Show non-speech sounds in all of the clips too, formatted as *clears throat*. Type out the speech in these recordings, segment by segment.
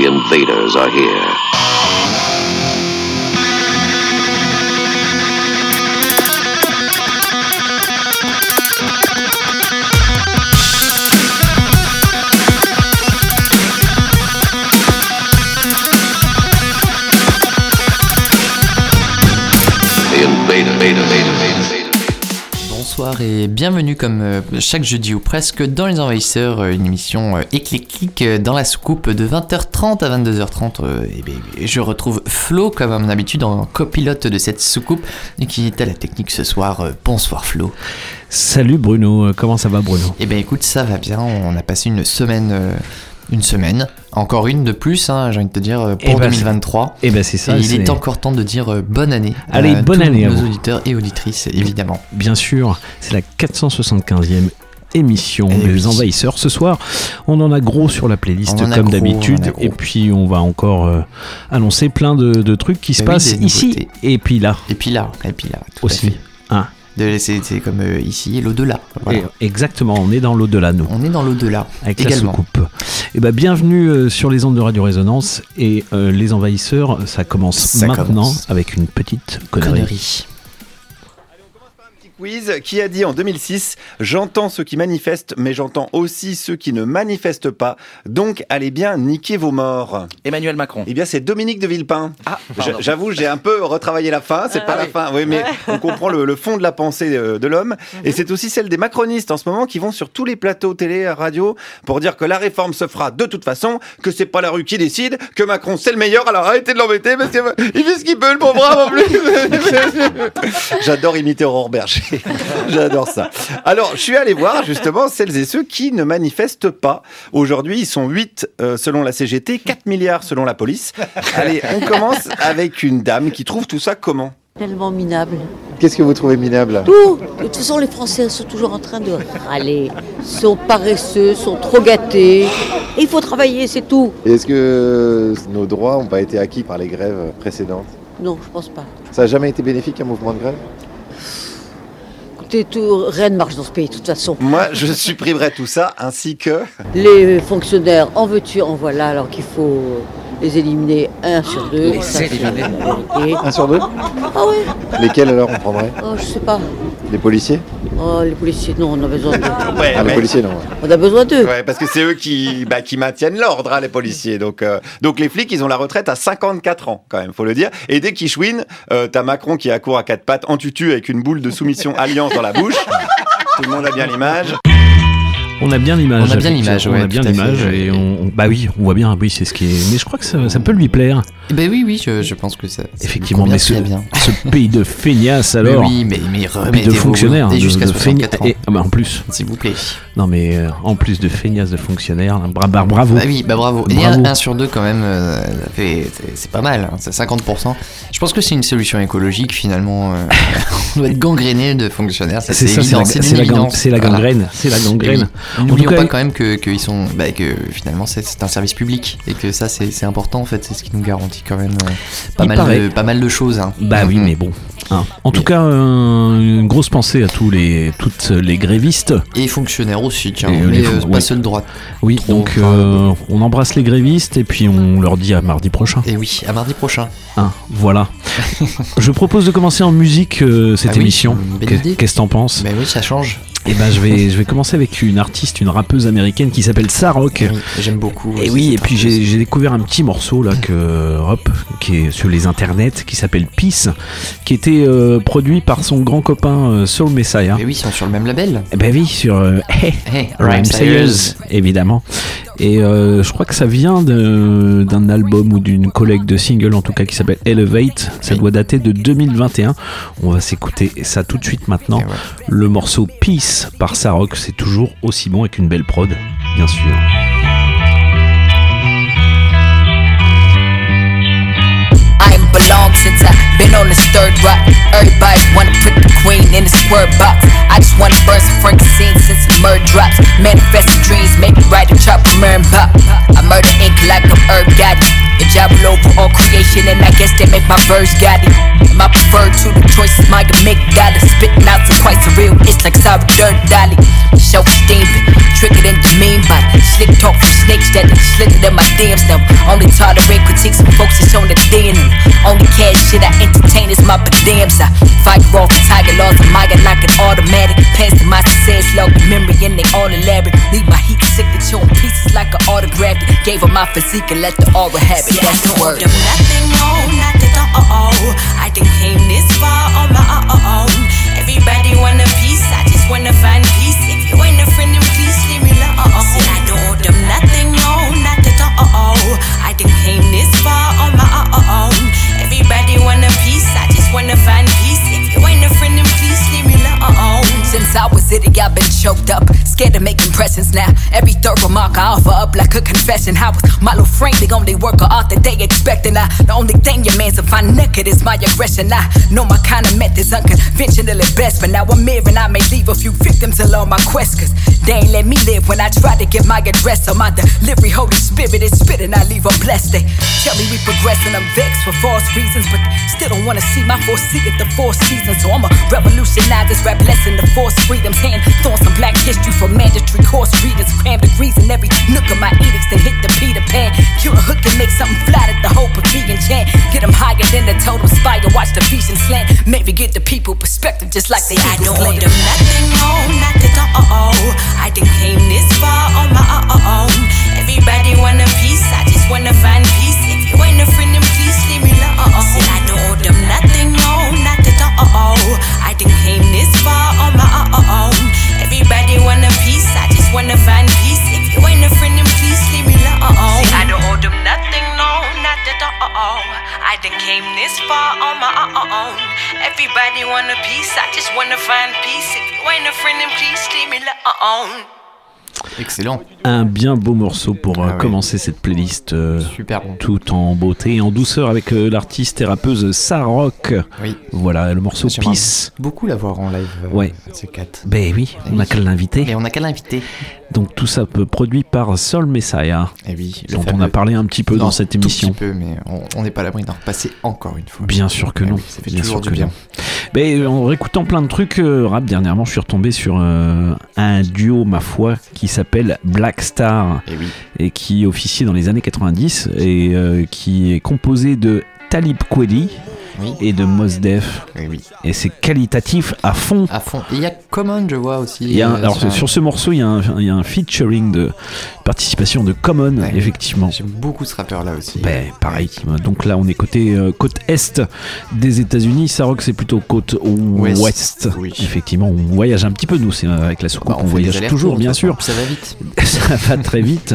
The invaders are here. Bonsoir et bienvenue comme euh, chaque jeudi ou presque dans Les Envahisseurs, euh, une émission euh, éclectique dans la soucoupe de 20h30 à 22h30. euh, et bien, je retrouve Flo comme à mon habitude en copilote de cette soucoupe et qui est à la technique ce soir. Bonsoir Flo. Salut Bruno, comment ça va Bruno? Et bien écoute, ça va bien, on a passé une semaine, euh, une semaine, encore une de plus, hein, j'ai envie de te dire, euh, Eh pour ben, 2023. Eh ben c'est ça, et il est encore temps de dire euh, bonne année. Allez, à bonne tous année à nos vous. auditeurs et auditrices, évidemment. bien sûr, c'est la 475e émission Eh des oui. Envahisseurs. Ce soir, on en a gros sur la playlist comme d'habitude, et puis on va encore euh, annoncer plein de, de trucs qui se Eh oui, passent ici nouveautés. et puis là Et puis là, et puis là, à aussi. fait. De- C'est comme euh, ici l'au-delà. Voilà. Exactement, on est dans l'au-delà nous. On est dans l'au-delà. Avec également. la soucoupe. Et ben bienvenue euh, sur les ondes de Radio Résonance et euh, les envahisseurs, ça commence Ça maintenant commence. avec une petite connerie. Connerie. Quiz qui a dit en 2006 J'entends ceux qui manifestent, mais j'entends aussi ceux qui ne manifestent pas. Donc allez bien niquer vos morts. Emmanuel Macron. Eh bien, c'est Dominique de Villepin. Ah, J'a- J'avoue, j'ai un peu retravaillé la fin. C'est pas la fin, oui, mais on comprend le, le fond de la pensée de l'homme. Et c'est aussi celle des macronistes en ce moment qui vont sur tous les plateaux télé, radio, pour dire que la réforme se fera de toute façon, que c'est pas la rue qui décide, que Macron c'est le meilleur. Alors arrêtez de l'embêter parce qu'il fait ce qu'il peut, le bon brave en plus. *laughs* J'adore imiter Aurore Berger. *laughs* J'adore ça. Alors, je suis allé voir justement celles et ceux qui ne manifestent pas. Aujourd'hui, ils sont 8 euh, selon la CGT, 4 milliards selon la police. Allez, on commence avec une dame qui trouve tout ça comment Tellement minable. Qu'est-ce que vous trouvez minable? Tout De toute façon, les Français sont toujours en train de râler. sont paresseux, sont trop gâtés. Il faut travailler, c'est tout. Est-ce que nos droits n'ont pas été acquis par les grèves précédentes? Non, je pense pas. Ça n'a jamais été bénéfique un mouvement de grève? Écoutez, tout, rien ne marche dans ce pays, de toute façon. Moi, je supprimerai tout ça ainsi que. Les fonctionnaires, en veux-tu, en voilà, alors qu'il faut les éliminer un sur deux. Les Ça, c'est éliminer. Un sur deux Ah oui Lesquels alors on prendrait? Oh, je sais pas. Les policiers? Oh, les policiers, non, on a besoin d'eux. Ouais, Ah, les policiers non. ouais. On a besoin d'eux. Ouais, parce que c'est eux qui, bah, qui maintiennent l'ordre, hein, les policiers. Donc, euh, donc les flics, ils ont la retraite à 54 ans, quand même, faut le dire. Et dès qu'ils chouinent, euh, t'as Macron qui accourt à quatre pattes en tutu avec une boule de soumission alliance la bouche. Tout le monde a bien l'image. On a bien l'image. On a bien l'image, ouais, On a bien l'image et on, bah oui, on voit bien. Oui, c'est ce qui est. Mais je crois que ça, ça peut lui plaire. Eh Ben oui, oui, je, je pense que ça. Effectivement, mais ce, bien. *laughs* ce pays de feignasses Mais alors. oui, mais, mais Pays de fonctionnaires. Et de- jusqu'à de feigna- 64 ans, et- ah bah, en plus. s'il vous plaît. Non mais euh, en plus de feignasses de fonctionnaires, là, bra- bra- bravo. Bah oui, bah bravo. Et un, un sur deux quand même, euh, c'est- pas mal, hein, c'est 50%. Je pense que c'est une solution écologique finalement. euh, *laughs* on doit être gangréné de fonctionnaires, C'est ça, c'est la, la Voilà. gangrène. C'est la gangrène. Oui. N'oublions pas quand même que, qu'ils sont, bah, que finalement c'est, un service public et que ça c'est, important en fait, c'est ce qui nous garantit quand même euh, pas, mal de, pas mal de choses. hein. Bah oui, mais bon. hein. En tout cas, euh, une grosse pensée à tous les, toutes les grévistes. Et fonctionnaires aussi, tiens, Et, euh, mais euh, pas oui. ceux de droite. Oui, Trop, donc enfin, euh, on embrasse les grévistes et puis on leur dit à mardi prochain. Et oui, à mardi prochain. Hein, voilà. *laughs* Je propose de commencer en musique cette Ah oui, émission. idée. Qu'est-ce que t'en penses? Mais oui, ça change. Eh ben, je vais, je vais commencer avec une artiste, une rappeuse américaine qui s'appelle Sarok. Oui, j'aime beaucoup. Et oui, et puis j'ai découvert un petit morceau là que hop, qui est sur les internets, qui s'appelle Peace, qui était euh, produit par son grand copain euh, Soul Messiah. Mais oui, ils sont sur le même label. Eh ben oui, sur euh, *laughs* Hey, Hey, Rhyme Sayers, évidemment. Et euh, je crois que ça vient d'un album ou d'une collecte de singles en tout cas qui s'appelle Elevate. Ça doit dater de 2021. On va s'écouter ça tout de suite maintenant. Ouais. Le morceau Peace par Sarok, c'est toujours aussi bon avec une belle prod, bien sûr. Belong since I been on this third rock. Everybody wanna put the queen in the square box. I just wanna burst Frank scene since the murder drops. Manifesting dreams, make me write a chopper, and pop. I murder ink like I'm Herb Gotti. It Jabble over all creation, and I guess they make my verse got it. My preferred to the choices, my make got it. Spitting out some quite surreal, it's like sour dirt dolly. Self esteem, triggered and demeaned by slick talk from snakes that slithered in my DMs. Now, only tolerate critiques from folks that's on the DNA. Only cash shit I entertain is my damns. I fight raw tiger laws, I'm like an automatic. Pass to my success, log the memory, and they all elaborate. Leave my heat signature in pieces like an autograph. Gave her my physique and let the aura have it. That's the word. Them nothing, no, not at all. I done came this far on my own. Everybody want Since I was itty, I've been choked up. Scared to make impressions now. Every third remark I offer up like a confession. I was Milo Frank, the only worker art that they expecting. I, the only thing your man's to find naked is my aggression. I know my kind of methods unconventional at best. But now I'm here and I may leave a few victims along my quest. Cause they ain't let me live when I try to get my address. So my delivery, Holy Spirit is spitting. I leave them blessed. They tell me we progressing. I'm vexed for false reasons. But still don't wanna see my foresee at the four seasons. So I'ma revolutionize this rap lesson to force freedoms. Hand throwing some black history for mandatory course readings. Cram degrees in every nook of my edicts. Then hit the Peter Pan. Cue a hook and make something flat at the hope of being chant. Get them higher than the totem spire. Watch the vision slant. Maybe get the people perspective just like they I don't owe them nothing, no, not at all. I done came this far on my own. Everybody want a piece, I just wanna find peace. If you ain't a friend, then please leave me alone. See, I don't owe them nothing, no, not at all. I done came this far on my own. Everybody want a piece, I just wanna find peace. If you ain't a friend, then please leave me alone. See, I don't owe them nothing, no, not at all. I done came this far on my own. Everybody want a piece, I just wanna find peace. If you ain't a friend, then please leave me alone. Excellent. Un bien beau morceau pour euh, Ah ouais. commencer cette playlist euh, Super bon. tout en beauté et en douceur avec euh, l'artiste et rappeuse Sarok. Oui. Voilà le morceau Peace. beaucoup la voir en live. euh, Ouais. C'est 4. Ben oui, on n'a qu'à l'inviter. On a qu'à l'inviter. Donc tout ça peut produit par Soul Messiah, Et oui. le dont on a parlé un petit peu Non, dans cette émission. petit peu, mais on- n'est pas à l'abri d'en repasser encore une fois. Bien sûr que Ah non. oui, ça fait Bien toujours sûr du que bien. non. Ben, en réécoutant plein de trucs euh, rap dernièrement, je suis retombé sur euh, un duo, ma foi, qui s'appelle Black Star Et oui. et qui officiait dans les années 90 et euh, qui est composé de Talib Kweli Oui. et de Mos Def. Et oui. Et c'est qualitatif à fond. À fond. Et il y a Common, je vois aussi. Il y a un- euh, alors sur- sur ce morceau, il y, a un, il y a un featuring de participation de Common, Ouais. effectivement. J'aime beaucoup ce rappeur là aussi. Ben, pareil. Donc là, on est côté euh, côte est des États-Unis. Saroc, c'est plutôt côte ouest. Ouest, oui. Effectivement, on voyage un petit peu, nous, c'est euh, avec la soucoupe, Bah, on, voyage toujours, bien sûr. Ça va vite. *laughs* Ça va très vite.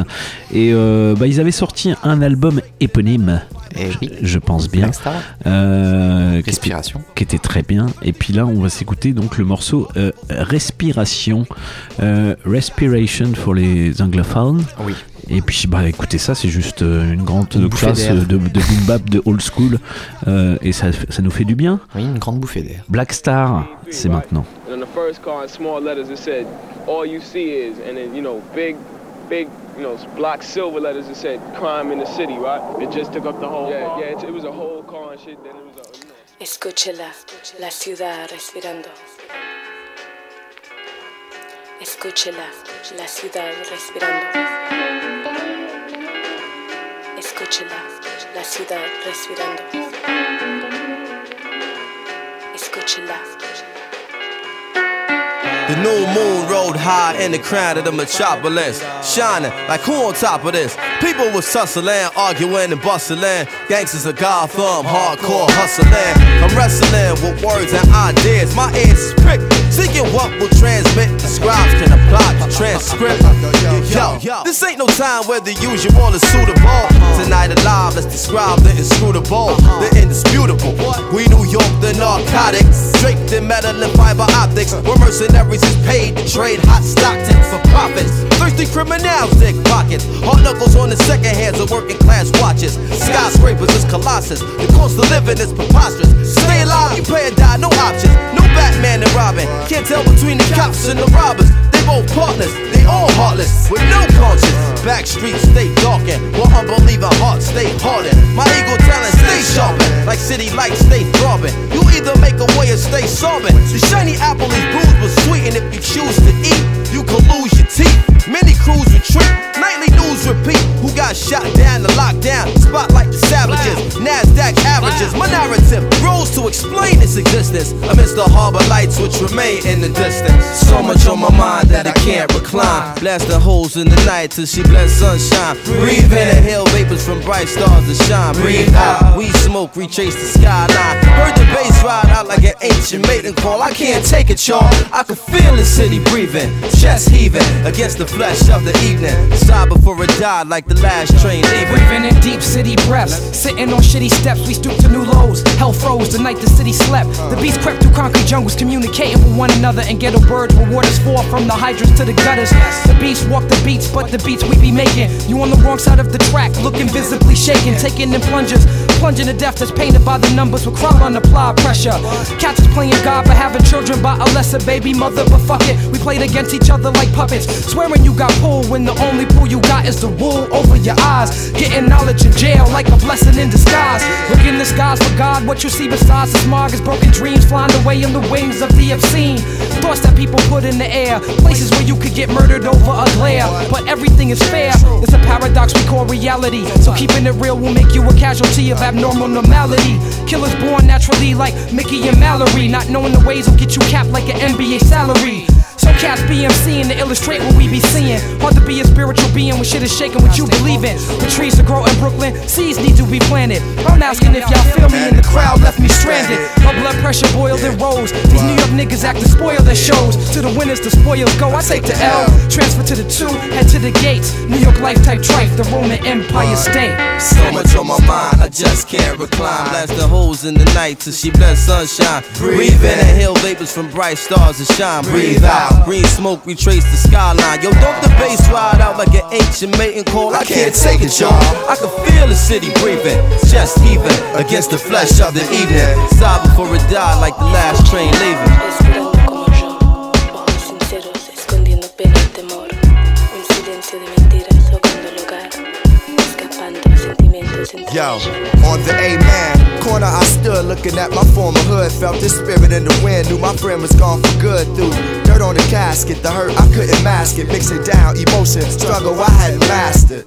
Et euh, bah, ils avaient sorti un album éponyme, Et oui. je pense bien, Black Euh, qui, était, Respiration. qui était très bien. Et puis là, on va s'écouter donc le morceau euh, Respiration, euh, Respiration pour les anglophones. Oui. Et puis, bah, écoutez ça, c'est juste euh, une grande Une bouffée classe d'air. de, de boom bap, de old school. Euh, et ça, ça nous fait du bien. Oui, une grande bouffée d'air. Black Star, c'est maintenant. And on the first car in small letters it said, all you see is, and then, you know, big, big, you know, block silver letters it said, crime in the city, right? It just took up the whole Yeah, yeah, it, it was a whole car and shit, then it was a, you know. Escúchela, la ciudad respirando. Escúchela, la ciudad respirando. Escúchela, la ciudad respirando. Escúchela. The new moon rode high in the crown of the metropolis, shining like who on top of this? People was tussling, arguing and bustling. Gangsters of Gotham, hardcore hustling. I'm wrestling with words and ideas. My ears pricked, seeking what will transmit. The scribes can apply the transcript. Yo, this ain't no time where the usual is suitable. Tonight alive, let's describe the inscrutable, the indisputable. We New York, the narcotics, draped in metal and fiber optics. We're mercenaries is paid to trade hot Stockton for profits. Thirsty criminals dig pockets. Hard knuckles on the second hands of working class watches. Skyscrapers is colossus. The cost of living is preposterous. Stay alive, you pay or die, no options. No Batman and Robin. Can't tell between the cops and the robbers. They both partners, they all heartless, with no conscience. Back streets stay darkened, while unbeliever hearts stay hardened. My ego talent stay sharpened, like city lights stay throbbing. You either make a way or stay sobbing. The shiny apple is bruised but sweet, and if you choose to eat, you can lose your teeth. Many crews retreat, nightly news repeat. Who got shot down the lockdown? Spotlight the savages, NASDAQ averages. My narrative grows to explain its existence amidst the harbor lights which remain in the distance. So much on my mind that I can't recline. Blasting holes in the night till she blends sunshine. Breathe in, inhale vapors from bright stars that shine. Breathe out, we smoke, retrace the skyline. Heard the bass ride out like an ancient maiden call. I can't take it, y'all. I can feel the city breathing, chest heaving against the flesh of the evening. Sigh before it died like the last train leaving. Breathing in deep city breaths. Sitting on shitty steps, we stoop to new lows. Hell froze the night the city slept. The beast crept through concrete jungles, communicating with one another. And ghetto birds where waters fall from the hydrants to the gutters. The beast walk the beats, but the beats we be making. You on the wrong side of the track, looking visibly shaken. Taking in plungers, plunging to death that's painted by the numbers with crowd on apply pressure. Cats is playing God for having children by a lesser baby mother, but fuck it. We played against each other like puppets. Swearing you got pulled when the only pull you got is the wool over your eyes. Getting knowledge in jail like a blessing in disguise. Look in the skies for God, what you see besides the smog is broken dreams flying away on the wings of the obscene. Thoughts that people put in the air, places where you could get murdered over a glare. But everything is fair, it's a paradox we call reality. So keeping it real will make you a casualty of abnormal normality. Killers born naturally like Mickey and Mallory, not knowing the ways will get you capped like an NBA salary. So cats BMCing to illustrate what we be seeing. Hard to be a spiritual being when shit is shaking what you believe in. Trees to grow in Brooklyn, seeds need to be planted. I'm asking if y'all feel me and the crowd left me stranded. My blood pressure boiled and rose. These New York niggas act to spoil their shows. To the winners, the spoils go. I take the L, transfer to the two, head to the gates. New York life type trife, the Roman Empire state. So much on my mind, I just can't recline. Blast the holes in the night till she bless sunshine. Breathe in, inhale vapors from bright stars that shine. Breathe out, green smoke retrace the skyline. Yo, don't the bass ride out like an ancient mating call. I can't take it, y'all. I can feel the city breathing, chest heaving against the flesh of the evening. Sigh before it died like the last train leaving. Yo, ojos sinceros, escondiendo pena y temor. Un silencio de mentiras ahogando el hogar, escapando a sentimientos corner, I stood looking at my former hood. Felt the spirit in the wind, knew my friend was gone for good. Through dirt on the casket, the hurt I couldn't mask it. Mixing down emotion, struggle I hadn't mastered.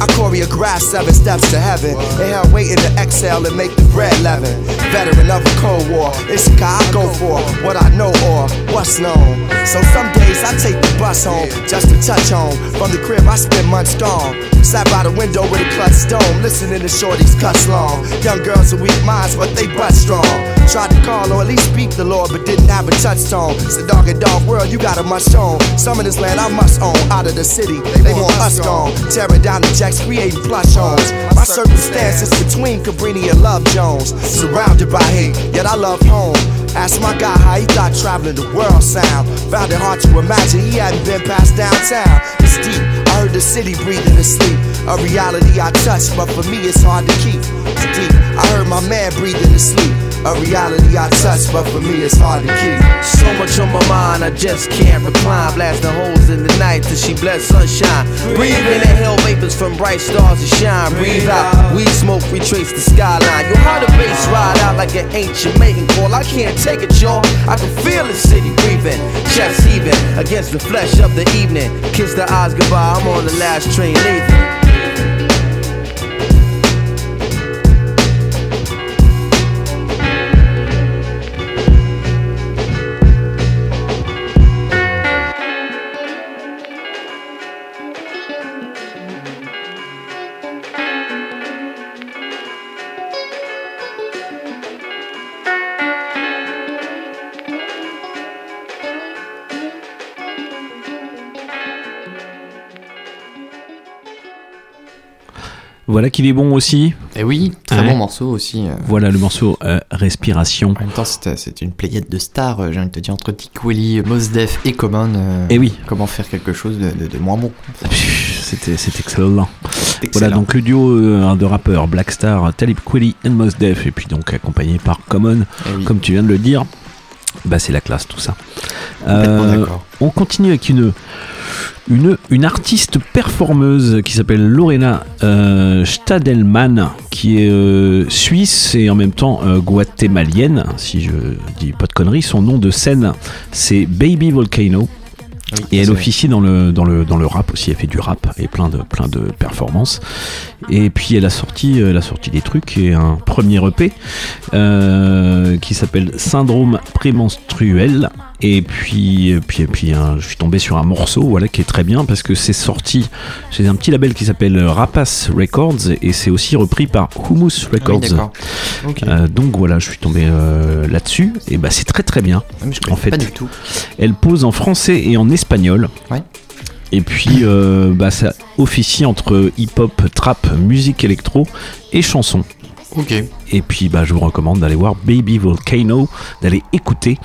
I choreographed seven steps to heaven. Inhale, waiting to exhale and make the bread leaven. Veteran of a cold war, it's car I go for what I know or what's known. So some days I take the bus home just to touch home. From the crib, I spend months gone. Sat by the window with a clutch stone, listening to shorties cuss long. Young girls with weak minds, but they butt strong. Tried to call or at least speak the Lord, but didn't have a touchstone. It's a dog and dog world, you got a must own. Some of this land I must own. Out of the city, they want us gone. Tearing down the jacks, creating plush homes. My circumstances between Cabrini and Love Jones. Surrounded by hate, yet I love home. Asked my guy how he thought traveling the world sound. Found it hard to imagine he hadn't been past downtown. It's deep. I heard the city breathing in sleep. A reality I touch, but for me it's hard to keep. It's deep. I heard my man breathing in sleep. A reality I touch, but for me it's hard to keep. So much on my mind, I just can't recline. Blasting holes in the night till she bless sunshine. Breathe in the hell vapors from bright stars that shine. Breathe out, weed smoke retrace the skyline. Yo, how the bass ride out like an ancient mating call. I can't take it, y'all. I can feel the city breathing, chest heaving against the flesh of the evening. Kiss the eyes goodbye, I'm on the last train leaving. Voilà qu'il est bon aussi. Et oui, très Ouais. bon morceau aussi. euh. Voilà le morceau euh, Respiration. En même temps, c'était c'était une pléiade de stars, euh, j'ai envie de te dire, entre Dick Willy, Mos Def et Common. euh, Eh oui. Comment faire quelque chose de, de- de moins bon C'était c'est excellent. excellent. Voilà donc le duo euh, de rappeurs Black Star, Talib Kweli et Mos Def et puis donc accompagné par Common, Eh oui. comme tu viens de le dire. Bah c'est la classe tout ça. Euh, on continue avec une une, une artiste performeuse qui s'appelle Lorena euh, Stadelman, qui est euh, suisse et en même temps euh, guatémalienne, si je dis pas de conneries. Son nom de scène, c'est Baby Volcano. Et elle officie dans le, dans, le, dans le rap aussi, elle fait du rap et plein de, plein de performances. Et puis elle a sorti, elle a sorti des trucs et un premier EP euh, qui s'appelle Syndrome prémenstruel. Et puis, et puis, et puis hein, je suis tombé sur un morceau voilà, qui est très bien parce que c'est sorti chez un petit label qui s'appelle Rapace Records et c'est aussi repris par Hummus Records. Ah. Ok. Euh, donc voilà, je suis tombé euh, là-dessus et bah c'est très très bien. Ah, mais je en fait, pas du tout. elle pose en français et en espagnol. Ouais. Et puis euh, bah, ça officie entre hip-hop, trap, musique électro et chanson. Ok. Et puis bah, je vous recommande d'aller voir Baby Volcano, d'aller écouter.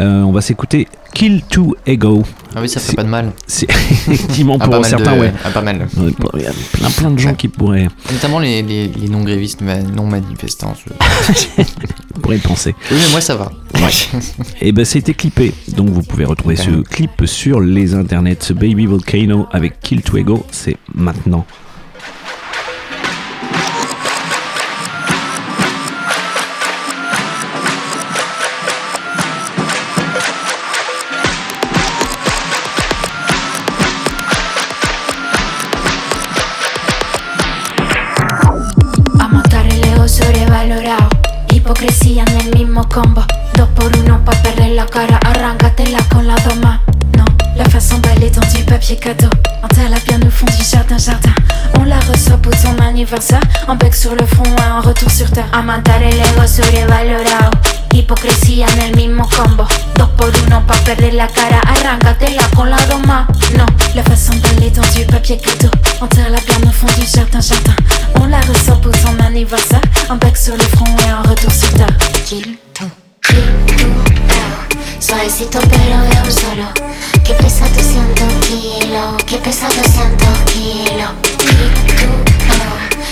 Euh, on va s'écouter Kill to Ego. Ah oui, ça C'est- ferait pas de mal. C'est *laughs* effectivement Ah, pour pas mal certains, de- ouais. ah, pas mal. Ouais, Il y a plein plein de gens qui pourraient, Notamment les, les, les non-grévistes, mais non manifestants. je- *laughs* pourraient y penser. Oui, mais moi ça va. *laughs* Et ben c'était clippé, donc vous pouvez retrouver ce clip sur les internets. Ce Baby Volcano avec Kill to Ego, c'est maintenant. Papier cadeau. La bien au fond du jardin jardin. On la reçoit pour son anniversaire. Un bec sur le front et un retour sur terre. A matar el ego sobrevalorado. Hipocresía en el mismo combo. Dos por uno pa' perder la cara. Arráncatela con la doma. Non, la façon d'aller dans du papier cadeau. Enterre la bien au fond du jardin jardin. On la reçoit pour son anniversaire. Un bec sur le front et un retour sur terre. To, Suavecito pero de un solo. Que pesa 200 kilos Que pesa 200 kilos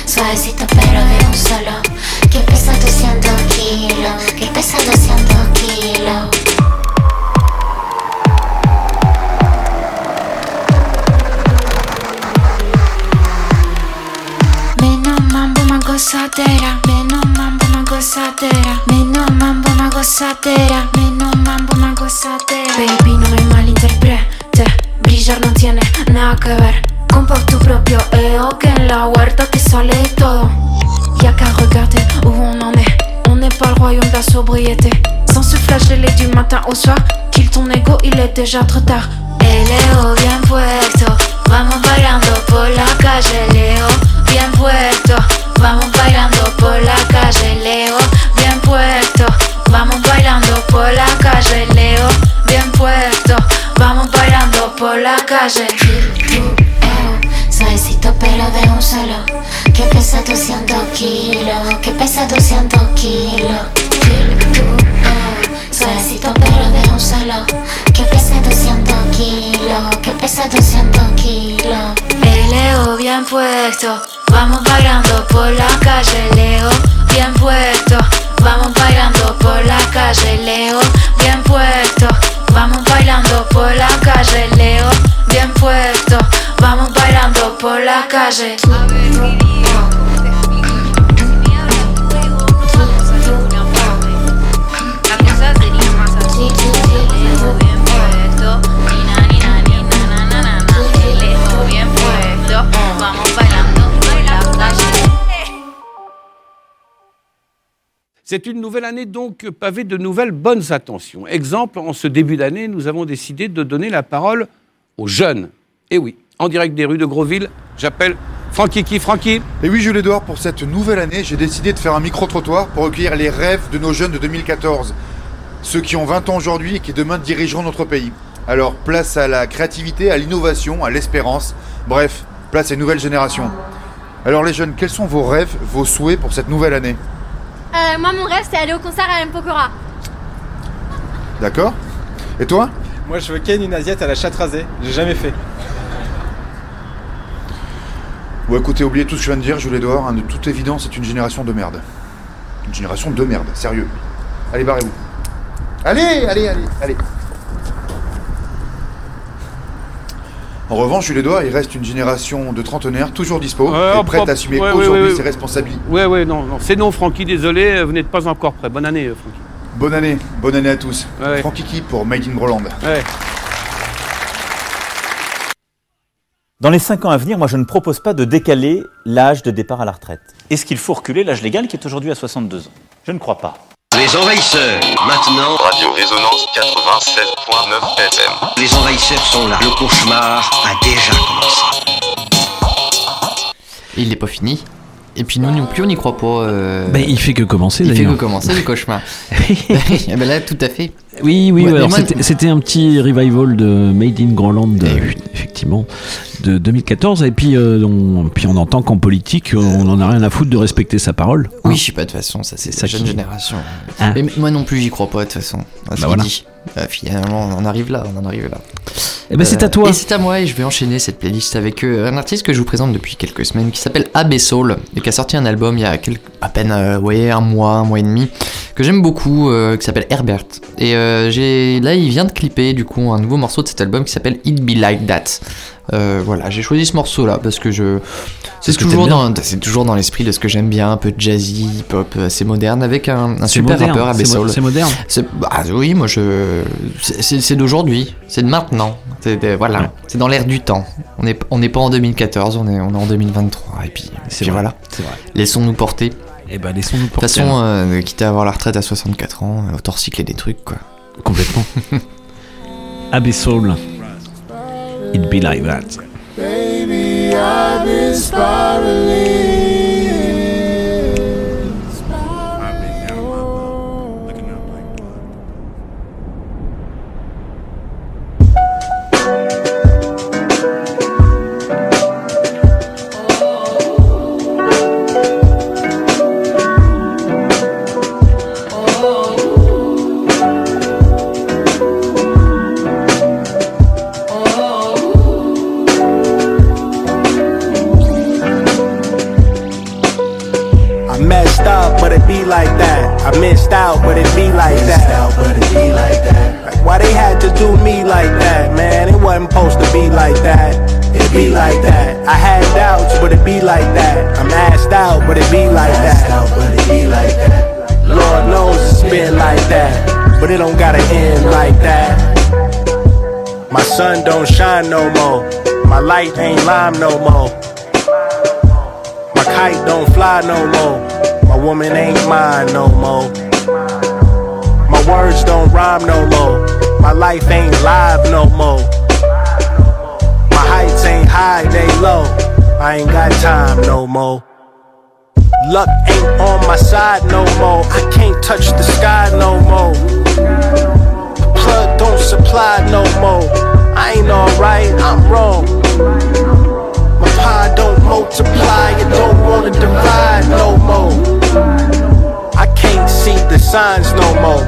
Suavecito pero de un solo. Que pesa 200 kilos Que pesa 200 kilos Menos mambo, más gozadera. Menos gozadera. Menos mambo, más gozadera. Menos mambo, más gozadera. Baby, no me malinterprete. Brillar no tiene nada que ver. Compare tu propio ego que en la huerta te sale de todo. Y'a qu'à regarder où on en est. On n'est pas le royaume de la sobriété. Sans se flageller du matin au soir. Kill ton ego, il est déjà trop tard. El ego bien puesto. Vamos bailando por la calle, Leo. Bien puesto. Vamos bailando por la calle, Leo. Bien puesto. Vamos bailando por la calle, Leo. Bien puesto. Vamos bailando por la calle. Suavecito pero de un solo Que pesa 200 kilos Que pesa 200 kilos Suavecito pero de un solo Que pesa 200 kilos Que pesa 200 kilos El Leo bien puesto, vamos bailando por la calle, Leo bien puesto, vamos bailando por la calle, Leo bien puesto, vamos bailando por la calle, Leo bien puesto, vamos bailando por la calle. C'est une nouvelle année donc pavée de nouvelles bonnes intentions. Exemple, en ce début d'année, nous avons décidé de donner la parole aux jeunes. Et oui, en direct des rues de Grosville, j'appelle Francky qui Francky. Et oui, Jules-Édouard, pour cette nouvelle année, j'ai décidé de faire un micro-trottoir pour recueillir les rêves de nos jeunes de 2014. Ceux qui ont 20 ans aujourd'hui et qui demain dirigeront notre pays. Alors, place à la créativité, à l'innovation, à l'espérance. Bref, place à une nouvelle génération. Alors les jeunes, quels sont vos rêves, vos souhaits pour cette nouvelle année? Euh, moi, mon rêve, c'est aller au concert à M. Pokora. D'accord Et toi? Moi, je veux ken une assiette à la chatte rasée. J'ai jamais fait. Bon écoutez, oubliez tout ce que je viens de dire, Jules-Édouard. hein, de toute évidence, c'est une génération de merde. Une génération de merde, sérieux. Allez, barrez-vous. Allez, allez, allez, allez. En revanche, Jules Edouard, il reste une génération de trentenaires toujours dispo et prête à assumer Ouais, aujourd'hui ouais, ses responsabilités. Ouais, ouais, non, non. C'est non, Francky, désolé, vous n'êtes pas encore prêt. Bonne année, euh, Francky. Bonne année, bonne année à tous. Ouais. Franck Kiki pour Made in Groland. Ouais. Dans les 5 ans à venir, moi je ne propose pas de décaler l'âge de départ à la retraite. Est-ce qu'il faut reculer l'âge légal qui est aujourd'hui à 62 ans? Je ne crois pas. Les envahisseurs, maintenant. Radio Résonance 87.9 FM. Les envahisseurs sont là. Le cauchemar a déjà commencé. Et il n'est pas fini. Et puis nous non plus, on n'y croit pas. euh, Ben, il fait que commencer il fait que commencer le *laughs* cauchemar. *laughs* *laughs* Eh ben là, tout à fait. Oui, oui, Ouais, c'était- un petit revival de Made in Groland, euh, effectivement, de 2014. Et puis, euh, on, puis on entend qu'en politique, on n'en a rien à foutre de respecter sa parole. Oui, je sais pas, de toute façon, ça c'est ça la jeune qui- génération. Hein Mais moi non plus, j'y crois pas, de toute façon. Bah voilà. dit. Euh, finalement, on en arrive là, on en arrive là. Eh ben, c'est à toi. Et c'est à moi, et je vais enchaîner cette playlist avec euh, un artiste que je vous présente depuis quelques semaines qui s'appelle Abbey Soul et qui a sorti un album il y a quelques- à peine euh, ouais, un mois, un mois et demi, que j'aime beaucoup, euh, qui s'appelle Herbert. Et euh, j'ai là, il vient de clipper du coup un nouveau morceau de cet album qui s'appelle It Be Like That. Euh, voilà, j'ai choisi ce morceau là parce que je. C'est ce toujours, dans, c'est toujours dans l'esprit de ce que j'aime bien, un peu de jazzy, pop, assez moderne, avec un, super moderne, rappeur Abbey c'est mo- Soul. c'est moderne. C'est- bah, oui, moi je. C'est d'aujourd'hui, c'est de maintenant. De- voilà, c'est dans l'air du temps. On n'est on pas en 2014, on est, on est en 2023. Et puis, C'est voilà. Laissons-nous porter. Eh ben, laissons-nous De toute porter. façon, euh, quitte à avoir la retraite à 64 ans, autant recycler des trucs quoi. Complètement. *laughs* Abbey Soul. It be like that. Baby, like that. I missed out, but it be like that. but it be like that. Like, why they had to do me like that, man? It wasn't supposed to be like that. It be like that. I had doubts, but it be like that. I'm asked out, but it be like that. but it be like that. Lord knows it's been like that, but it don't gotta end like that. My sun don't shine no more. My light ain't lime no more. My kite don't fly no more. My woman ain't mine no more. My words don't rhyme no more. My life ain't live no more. My heights ain't high, they low. I ain't got time no more. Luck ain't on my side no more. I can't touch the sky no more. Plug don't supply no more. I ain't alright, signs no more.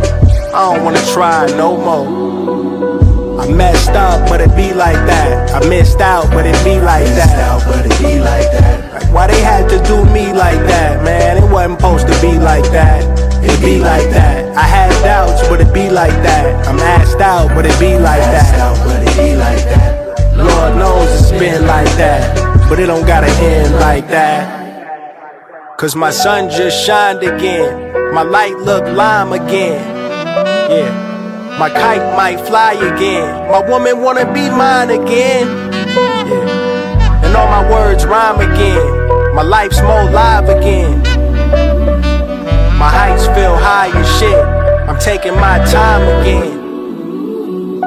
I don't wanna try no more. I messed up, but it be like that. I missed out, but it be like that. but it be like that. Why they had to do me like that, man? It wasn't supposed to be like that. It be like that. I had doubts, but it be like that. I'm asked out, but it be like that. but it be like that. Lord knows it's been like that, but it don't gotta end like that. Cause my sun just shined again. My light look lime again. Yeah. My kite might fly again. My woman wanna be mine again. Yeah. And all my words rhyme again. My life's more live again. My heights feel high as shit. I'm taking my time again.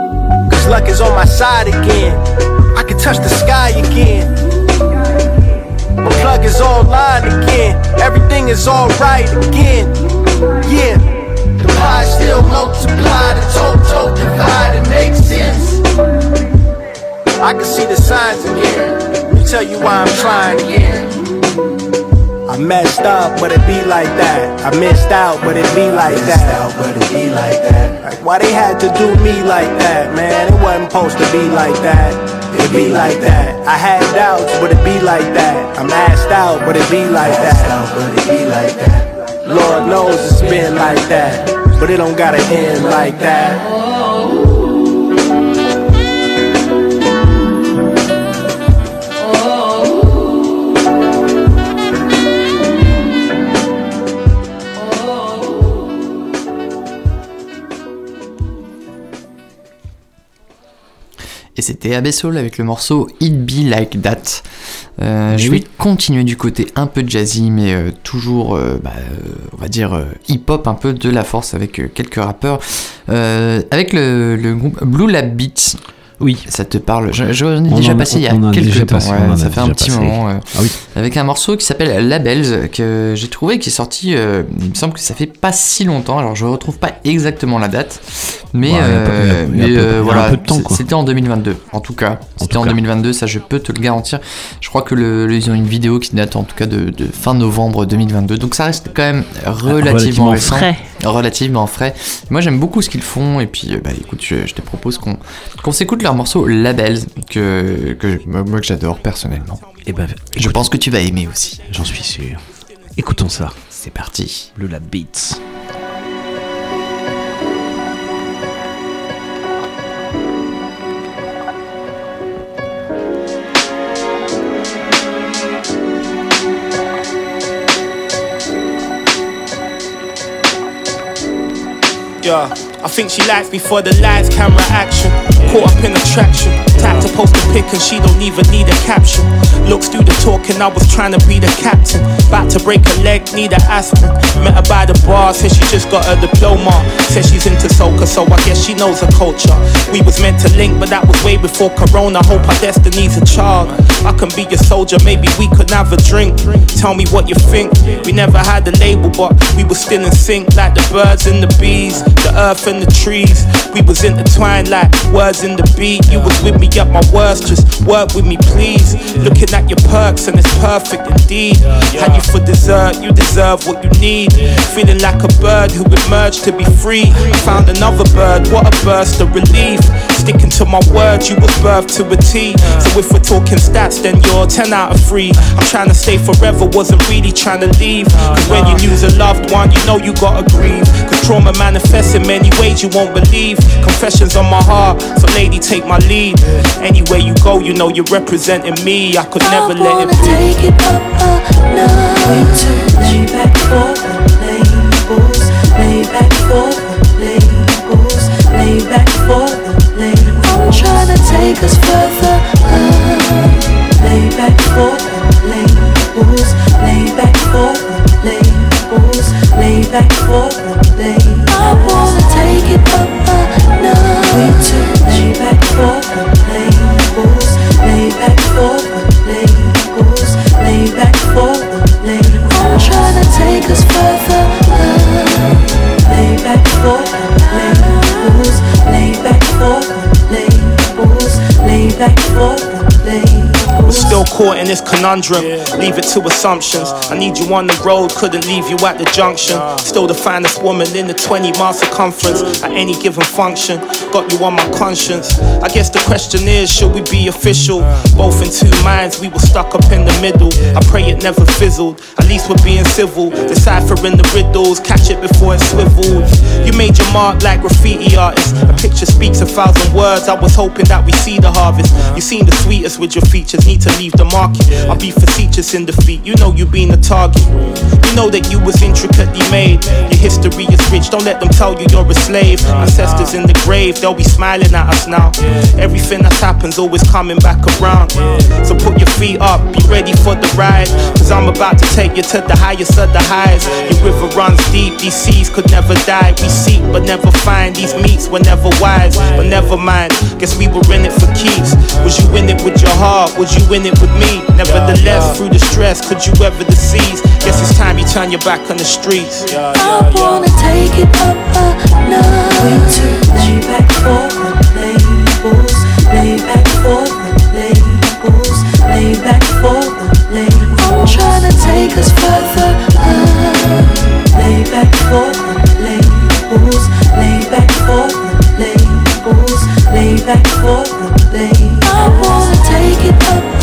Cause luck is on my side again. I can touch the sky again. My plug is online again. Everything is alright again. Yeah. The pie still multiply, the total divide, it makes sense. I can see the signs again. Let me tell you why I'm trying again. I messed up, but it be like that. I missed out, but it be like that. but it be like that. Like why they had to do me like that, man? It wasn't supposed to be like that. It be like that. I had doubts, but it be like that. I'm asked out, but it be like that. but it be like that. Lord knows it's been like that, but it don't gotta end like that. C'était Abyssal avec le morceau It Be Like That. Euh, je oui. vais continuer du côté un peu jazzy, mais euh, toujours, euh, bah, on va dire, hip-hop, un peu de la force avec quelques rappeurs. Avec le, le groupe Blue Lab Beats. Oui. Ça te parle Je, je On déjà en a- passé il y a quelques temps. passé, ouais, on en a ça fait un petit passé. moment. euh, Ah oui. Avec un morceau qui s'appelle Labels, que j'ai trouvé qui est sorti, euh, il me semble que ça fait pas si longtemps, alors je retrouve pas exactement la date, mais, Ouais, euh, mais, euh, voilà, c'était en 2022, en tout cas. C'était en, tout cas. 2022, ça je peux te le garantir. Je crois que le, le- ils ont une vidéo qui date en tout cas de, de fin novembre 2022, donc ça reste quand même relativement, relativement récent. frais. Relativement frais. Moi j'aime beaucoup ce qu'ils font, et puis bah écoute, je, je te propose qu'on qu'on s'écoute leur morceau Labels, que, que moi moi, que j'adore personnellement. Et ben, Je pense que tu vas aimer aussi. J'en suis sûr. Écoutons ça. C'est parti. Le Lab Beats. Yeah, I think she likes me for the lights, camera action. Caught up in attraction. Type to post a pic and she don't even need a caption. Looks through the talking, I was trying to be the captain. About to break a leg, need a aspirin. Met her by the bar, said she just got her diploma. Said she's into soca, so I guess she knows her culture. We was meant to link, but that was way before Corona. Hope our destiny's a child. I can be your soldier, maybe we could have a drink. Tell me what you think. We never had a label, but we were still in sync, like the birds and the bees, the earth and the trees. We was intertwined like words in the beat. You was with me at my worst, just work with me, please. Looking at your perks, and it's perfect indeed. Had you for dessert, you deserve what you need. Feeling like a bird who emerged to be free. Found another bird, what a burst of relief. Sticking to my words, you was birthed to a T. So if we're talking stats, then you're 10 out of 3. I'm trying to stay forever, wasn't really trying to leave. Cause when you lose a loved one, you know you gotta grieve. Cause trauma manifests in many ways you won't believe. Confessions on my heart, so lady, take my lead. Anywhere you go, you know you're representing me. I could never let it be. take it up a notch. Lay back for the labels. Lay back for the labels. Lay back for the labels. I'm trying to take us further up. Lay back for the labels. Lay back for the labels. Lay back for the labels. I wanna take it up a notch. Lay back for the labels. Still caught in this conundrum. Leave it to assumptions. I need you on the road, couldn't leave you at the junction. Still the finest woman in the 20 mile circumference at any given function. Got you on my conscience. I guess the question is, should we be official? Both in two minds, we were stuck up in the middle. I pray it never fizzled. At least we're being civil. Deciphering the riddles, catch it before it swivels. You made your mark like graffiti artists. A picture speaks a thousand words. I was hoping that we see the harvest. You seem the sweetest with your features. Need to leave the market. I'll be facetious in defeat. You know you been a target. You know that you was intricately made. Your history is rich. Don't let them tell you you're a slave. Ancestors in the grave, they'll be smiling at us now. Everything that happens always coming back around. So put your feet up, be ready for the ride. Cause I'm about to take you to the highest of the highs. Your river runs deep, these seas could never die. We seek but never find. These meets were never wise, but never mind. Guess we were in it for keeps. Was you in it with your heart? Was you in it with me? Nevertheless, through the stress, could you ever deceive? Guess it's time you turn your back on the streets. I wanna take it up a notch. Lay back for the labels. Lay back for the labels. Lay back for the labels. I'm trying to take us further up. Lay back for the labels. Lay back for the labels. Lay back for the labels. I wanna take it up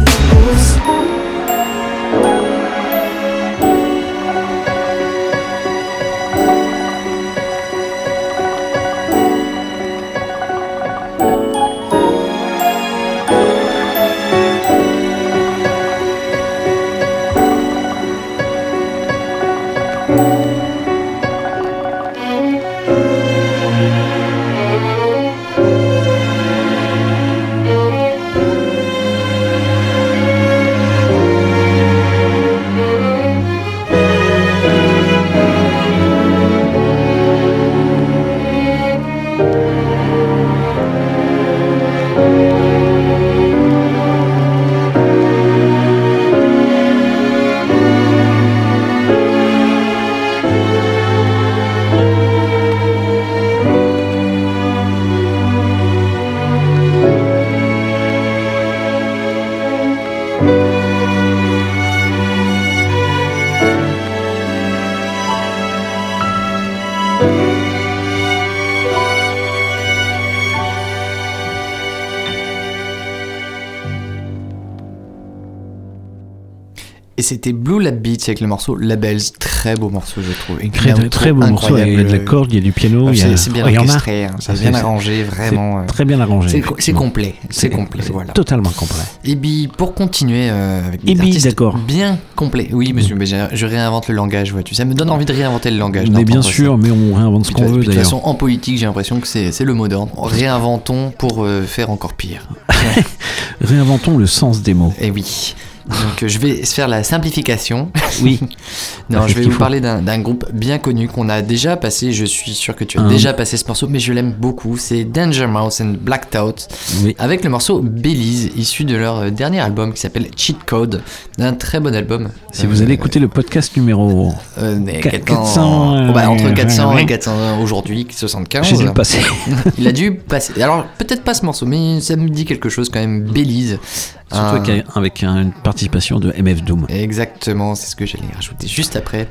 c'était Blue Lab Beats avec le morceau Labels. Très beau morceau, je trouve. Très, intro très beau morceau, il y a de la corde, il y a du piano. Ah, a- C'est c'est bien Oh, orchestré, hein, c'est bien arrangé, vraiment. euh, Très bien arrangé. C'est complet, c'est complet, voilà. Totalement complet. Et puis pour continuer euh, avec des d'accord. bien complets. Oui, monsieur, mais je, réinvente le langage, vois-tu. Ça me donne envie de réinventer le langage. Mais bien sûr, mais on réinvente ce qu'on veut De toute façon, en politique, j'ai l'impression que c'est le mot d'ordre. Réinventons pour euh, faire encore pire. *laughs* Réinventons le sens des mots. Et oui. Donc euh, je vais faire la simplification. Oui. *laughs* non, je vais vous faut. parler d'un groupe bien connu qu'on a déjà passé. Je suis sûr que tu as déjà passé ce morceau, mais je l'aime beaucoup. C'est Danger Mouse and Black Tout avec le morceau Belize, issu de leur euh, dernier album qui s'appelle Cheat Code, un très bon album. Si vous allez écouter le podcast numéro Euh, des Qu- 400, 400, oh, bah, euh, entre 400 ouais. et 400 aujourd'hui, 75. J'ai dû le passer. *laughs* Il a dû passer. Alors, peut-être pas ce morceau, mais ça me dit quelque chose quand même. Belize. Surtout Un- avec, avec une participation de MF Doom. Exactement, c'est ce que j'allais rajouter juste après.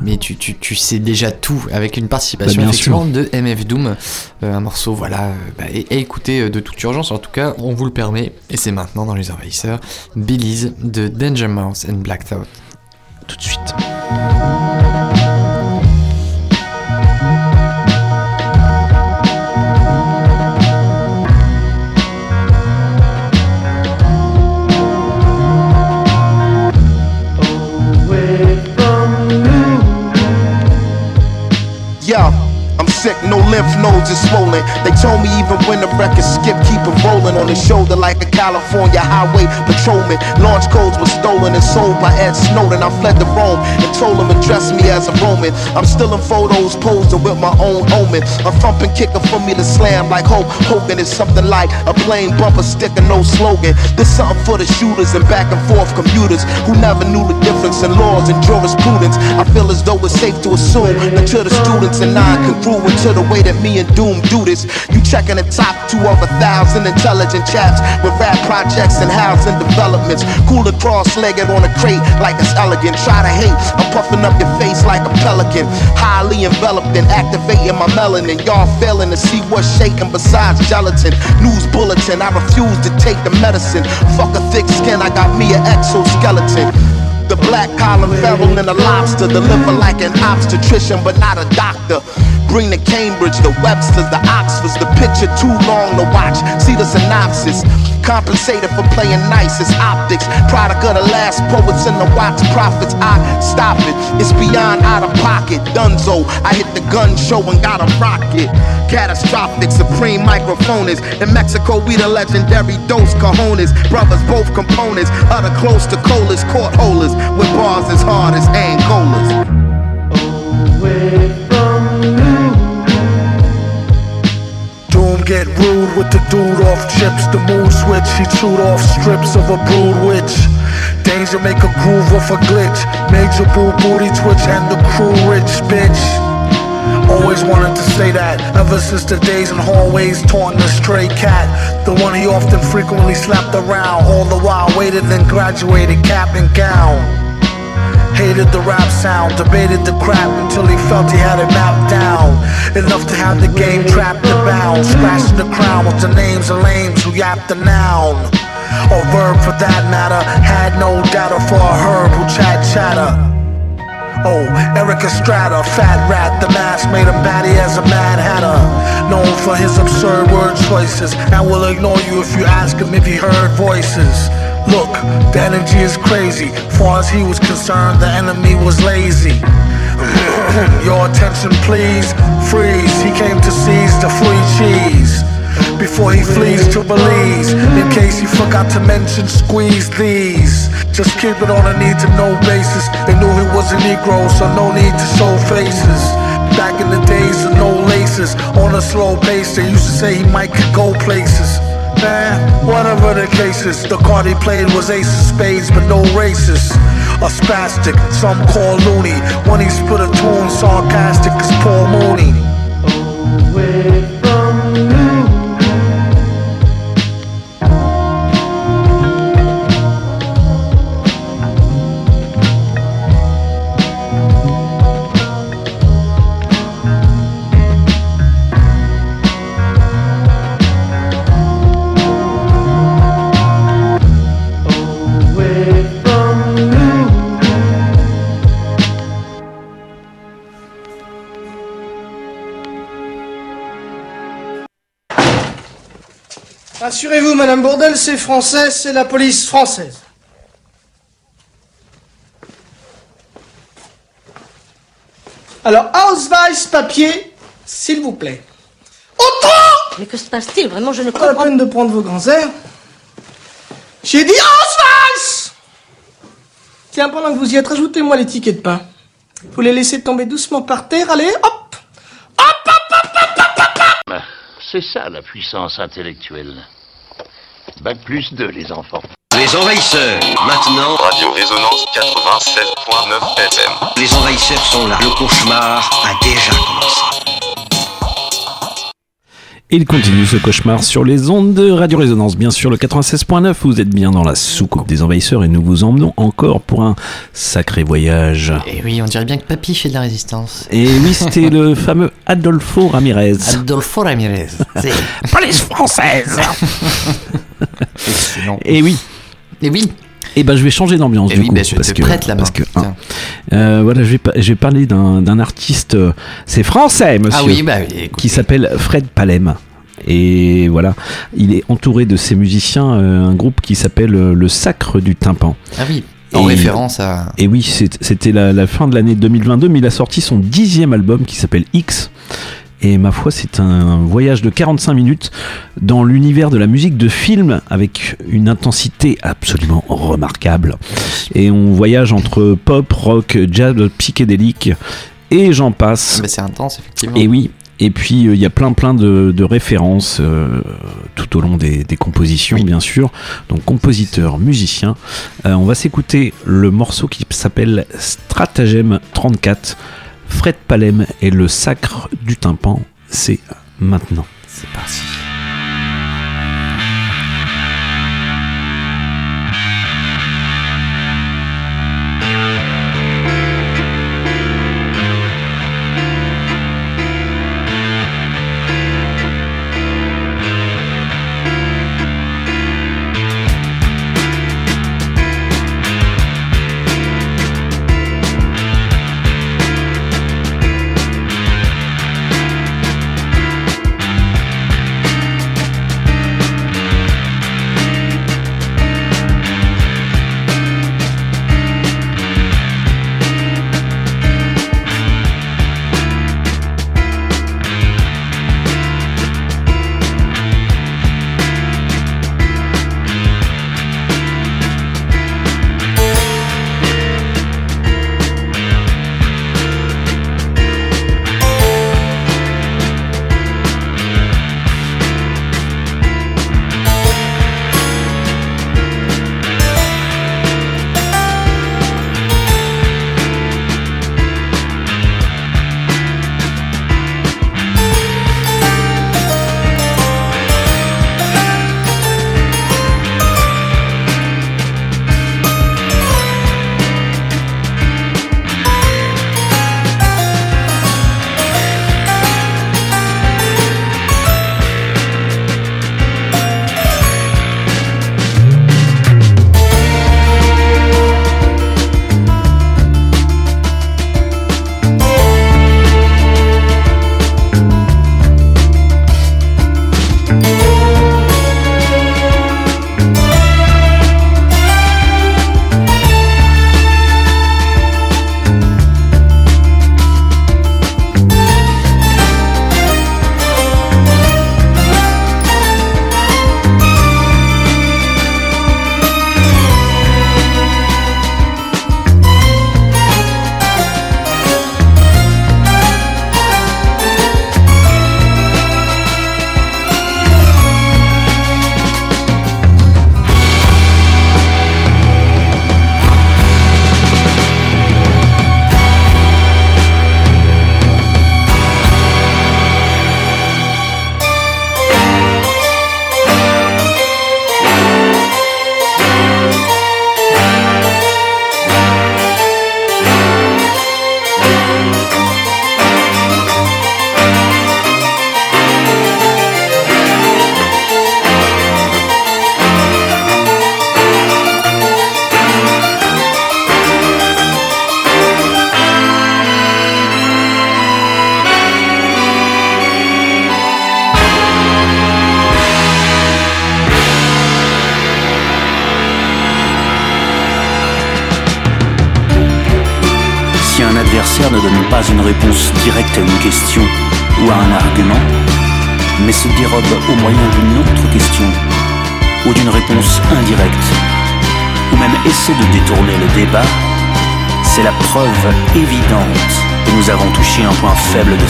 Mais tu, tu, tu sais déjà tout avec une participation Bah, effectivement de MF Doom. Euh, un morceau, voilà, euh, bah, et, et écoutez euh, de toute urgence, en tout cas, on vous le permet. Et c'est maintenant dans Les Envahisseurs, Belize de Danger Mouse and Black Thought. Tout de suite. Sick, no lymph nodes is swollen. They told me even when the record skip, keep it rolling on his shoulder like a California highway patrolman. Launch codes were stolen and sold by Ed Snowden. I fled to Rome and told him address me as a Roman. I'm still in photos posing with my own omen. A thumping kicker for me to slam like Hope Hogan is something like a plain bumper sticker, no slogan. This something for the shooters and back and forth commuters who never knew the difference in laws and jurisprudence. I feel as though it's safe to assume that to the students and I non-congruent to the way that me and Doom do this. You checking the top two of a thousand intelligent chaps with rap projects and housing developments. Cooler cross-legged on a crate like it's elegant. Try to hate, I'm puffing up your face like a pelican. Highly enveloped and activating my melanin. Y'all failing to see what's shaking besides gelatin. News bulletin, I refuse to take the medicine. Fuck a thick skin, I got me an exoskeleton. The black collar feral and a lobster deliver like an obstetrician, but not a doctor. Bring the Cambridge, the Websters, the Oxfords, the picture too long to watch. See the synopsis. Compensated for playing nice, it's optics. Product of the last poets and the wax prophets. I stop it, it's beyond out of pocket. Dunzo, I hit the gun show and got a rocket. Catastrophic, supreme microphonist. In Mexico, we the legendary Dos Cajones. Brothers, both components. Other close to colas, court holders. With bars as hard as Angolas. Doom get rude with the dude off chips. The mood switch, he chewed off strips of a brood witch. Danger make a groove off a glitch. Major boo booty twitch and the crew rich bitch. Always wanted to say that ever since the days in hallways taunting the stray cat. The one he often frequently slapped around. All the while waited and graduated cap and gown. Hated the rap sound, debated the crap until he felt he had it mapped down. Enough to have the game trapped and bound. Scratching the crown with the names of lames who yapped the noun. Or verb for that matter. Had no data for a herb who chat chatter. Oh, Eric Estrada, fat rat, the mask made him batty as a mad hatter. Known for his absurd word choices, and will ignore you if you ask him if he heard voices. Look, the energy is crazy. Far as he was concerned, the enemy was lazy. *clears throat* Your attention, please. Freeze. He came to seize the free cheese. Before he flees to Belize, in case he forgot to mention, squeeze these. Just keep it on a need to know basis. They knew he was a Negro, so no need to show faces. Back in the days of no laces, on a slow pace, they used to say he might could go places. Man, whatever the cases, the card he played was ace of spades, but no races. A spastic, some call loony. When he split a tune, sarcastic as Paul Mooney. Rassurez-vous, Madame Bourdel, c'est français, c'est la police française. Alors, Ausweis, papier, s'il vous plaît. Autant Mais que se passe-t-il Vraiment, je ne Pas la comprends peine de prendre vos grands airs. J'ai dit Ausweis Tiens, pendant que vous y êtes, rajoutez-moi les tickets de pain. Vous les laissez tomber doucement par terre, allez, hop C'est ça la puissance intellectuelle. Bac plus 2, les enfants. Les envahisseurs, maintenant. Radio Résonance 87.9 FM. Les envahisseurs sont là. Le cauchemar a déjà commencé. Il continue ce cauchemar sur les ondes de Radio Résonance, bien sûr le 96.9. Vous êtes bien dans la soucoupe des envahisseurs et nous vous emmenons encore pour un sacré voyage. Et oui, on dirait bien que Papy fait de la résistance. Et oui, c'était le *laughs* fameux Adolfo Ramirez. Adolfo Ramirez. C'est- *laughs* Police française *laughs* Excellent. Et oui. Et oui. Et ben je vais changer d'ambiance Eh du oui, coup ben, je parce te que prête parce que hein, euh, voilà je vais je vais parler d'un d'un artiste euh, c'est français monsieur Ah oui, bah oui, écoutez. qui s'appelle Fred Palem et voilà il est entouré de ses musiciens euh, un groupe qui s'appelle euh, le Sacre du Tympan Ah oui, en Et- référence à. et oui, c'était la, la fin de l'année 2022, mais il a sorti son dixième album qui s'appelle X. Et ma foi, c'est un voyage de 45 minutes dans l'univers de la musique de film avec une intensité absolument remarquable. Et on voyage entre pop, rock, jazz, psychédélique et j'en passe. Bah, c'est intense, effectivement. Et oui. Et puis euh, il y a plein plein de, de références euh, tout au long des, des compositions, bien sûr. Donc compositeur, musicien. Euh, on va s'écouter le morceau qui s'appelle Stratagème 34. Fred Palem et le sacre du tympan. C'est maintenant. C'est parti.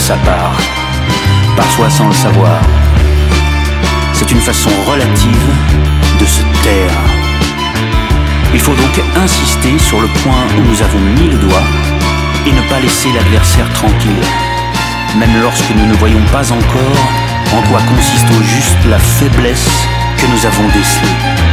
Sa part, parfois sans le savoir. C'est une façon relative de se taire. Il faut donc insister sur le point où nous avons mis le doigt et ne pas laisser l'adversaire tranquille, même lorsque nous ne voyons pas encore en quoi consiste au juste la faiblesse que nous avons décelée.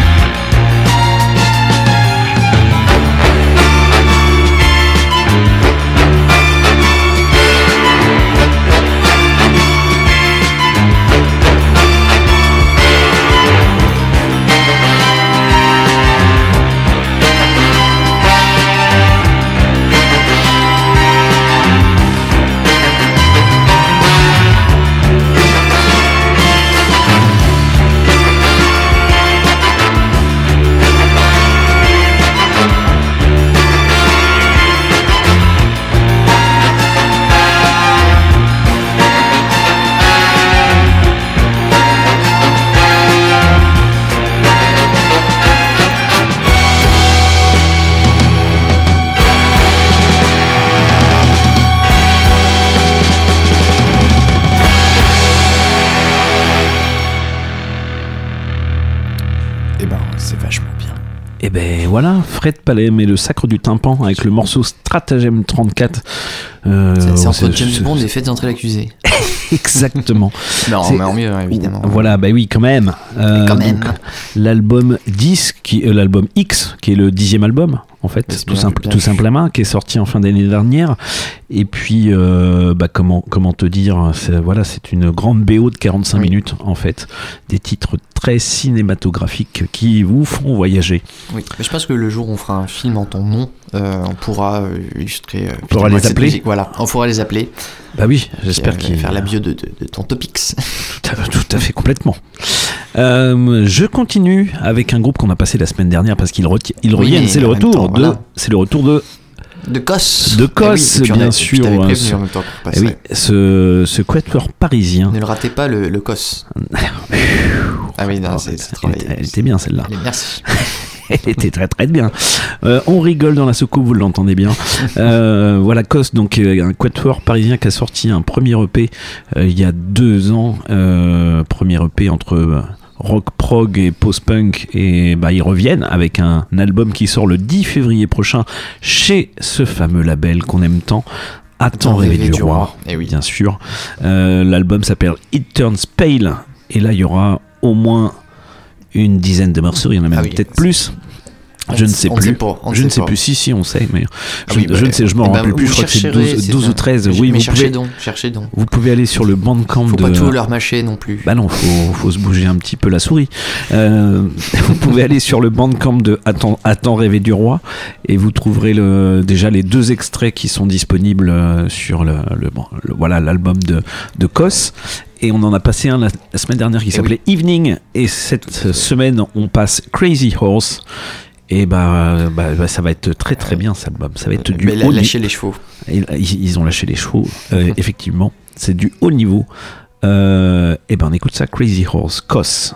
Fred Palem et le sacre du tympan avec le morceau Stratagème 34. Euh, C'est entre James Bond et Faites entrer l'accusé. *laughs* Exactement. *laughs* Non, mais en mieux, hein, évidemment. Voilà, bah oui, quand même. Euh, Quand même. donc, L'album 10, qui, euh, l'album X, qui est le dixième album, en fait, tout, simple- tout simplement, qui est sorti en fin d'année dernière. Et puis, euh, bah, comment, comment te dire, c'est, voilà, c'est une grande BO de 45 minutes, en fait. Des titres cinématographiques qui vous font voyager. Oui, je pense que le jour où on fera un film en ton nom, euh, on pourra euh, illustrer. euh, On pourra les appeler. musique. Voilà, on pourra les appeler. Bah oui, j'espère qu'ils faire la bio de, de, de ton Topix. *laughs* Tout à, tout à fait, complètement. Euh, je continue avec un groupe qu'on a passé la semaine dernière parce Oui, reviennent. mais C'est le retour temps, de, voilà. c'est le retour de De Kos. de Eh oui, on a- bien sûr. hein, prévenu ce- en même temps eh oui, ce, ce quatuor parisien. Ne le ratez pas le, le Kos. *laughs* ah oui, non, c'est c'est Elle, travaillé. était- elle était bien celle-là. Merci. *laughs* Elle était très très bien. Euh, on rigole dans la soucoupe, vous l'entendez bien. Euh, *laughs* voilà, Kos, donc euh, un quatuor parisien qui a sorti un premier EP euh, il y a deux ans. Premier EP entre rock prog et post-punk. Et bah, ils reviennent avec un, album qui sort le 10 février prochain chez ce fameux label qu'on aime tant. Attends rêver du roi, Eh oui. bien sûr. Euh, L'album s'appelle It Turns Pale. Et là, il y aura au moins une dizaine de morceaux. Il y en a même Ah oui, peut-être plus. Je ne sais plus. sait pas, je ne sais plus. Si, si, on sait, mais Ah je, oui, bah, je ne sais, je me eh rappelle plus. Je crois que c'est chercherez, 12, c'est 12 ça. ou 13. Mais Oui, vous cherchez pouvez, donc, cherchez donc. vous pouvez aller sur le bandcamp Faut de. pas tout leur mâcher non plus. Bah non, faut, faut se bouger un petit peu la souris. Euh, *laughs* vous pouvez aller sur le bandcamp de Attends, Attends rêver du roi et vous trouverez le, déjà les deux extraits qui sont disponibles euh, sur le, le- le- voilà l'album de, de Kos. Et on en a passé un la, la semaine dernière qui Eh s'appelait Evening. Et cette semaine, on passe Crazy Horse. Et bah, bah, bah, ça va être très très bien cet album. Ça va être du Mais haut lâcher niveau. les chevaux. Et Ils, ils ont lâché les chevaux, euh, effectivement. C'est du haut niveau. Euh, et ben on écoute ça, Crazy Horse, Kos.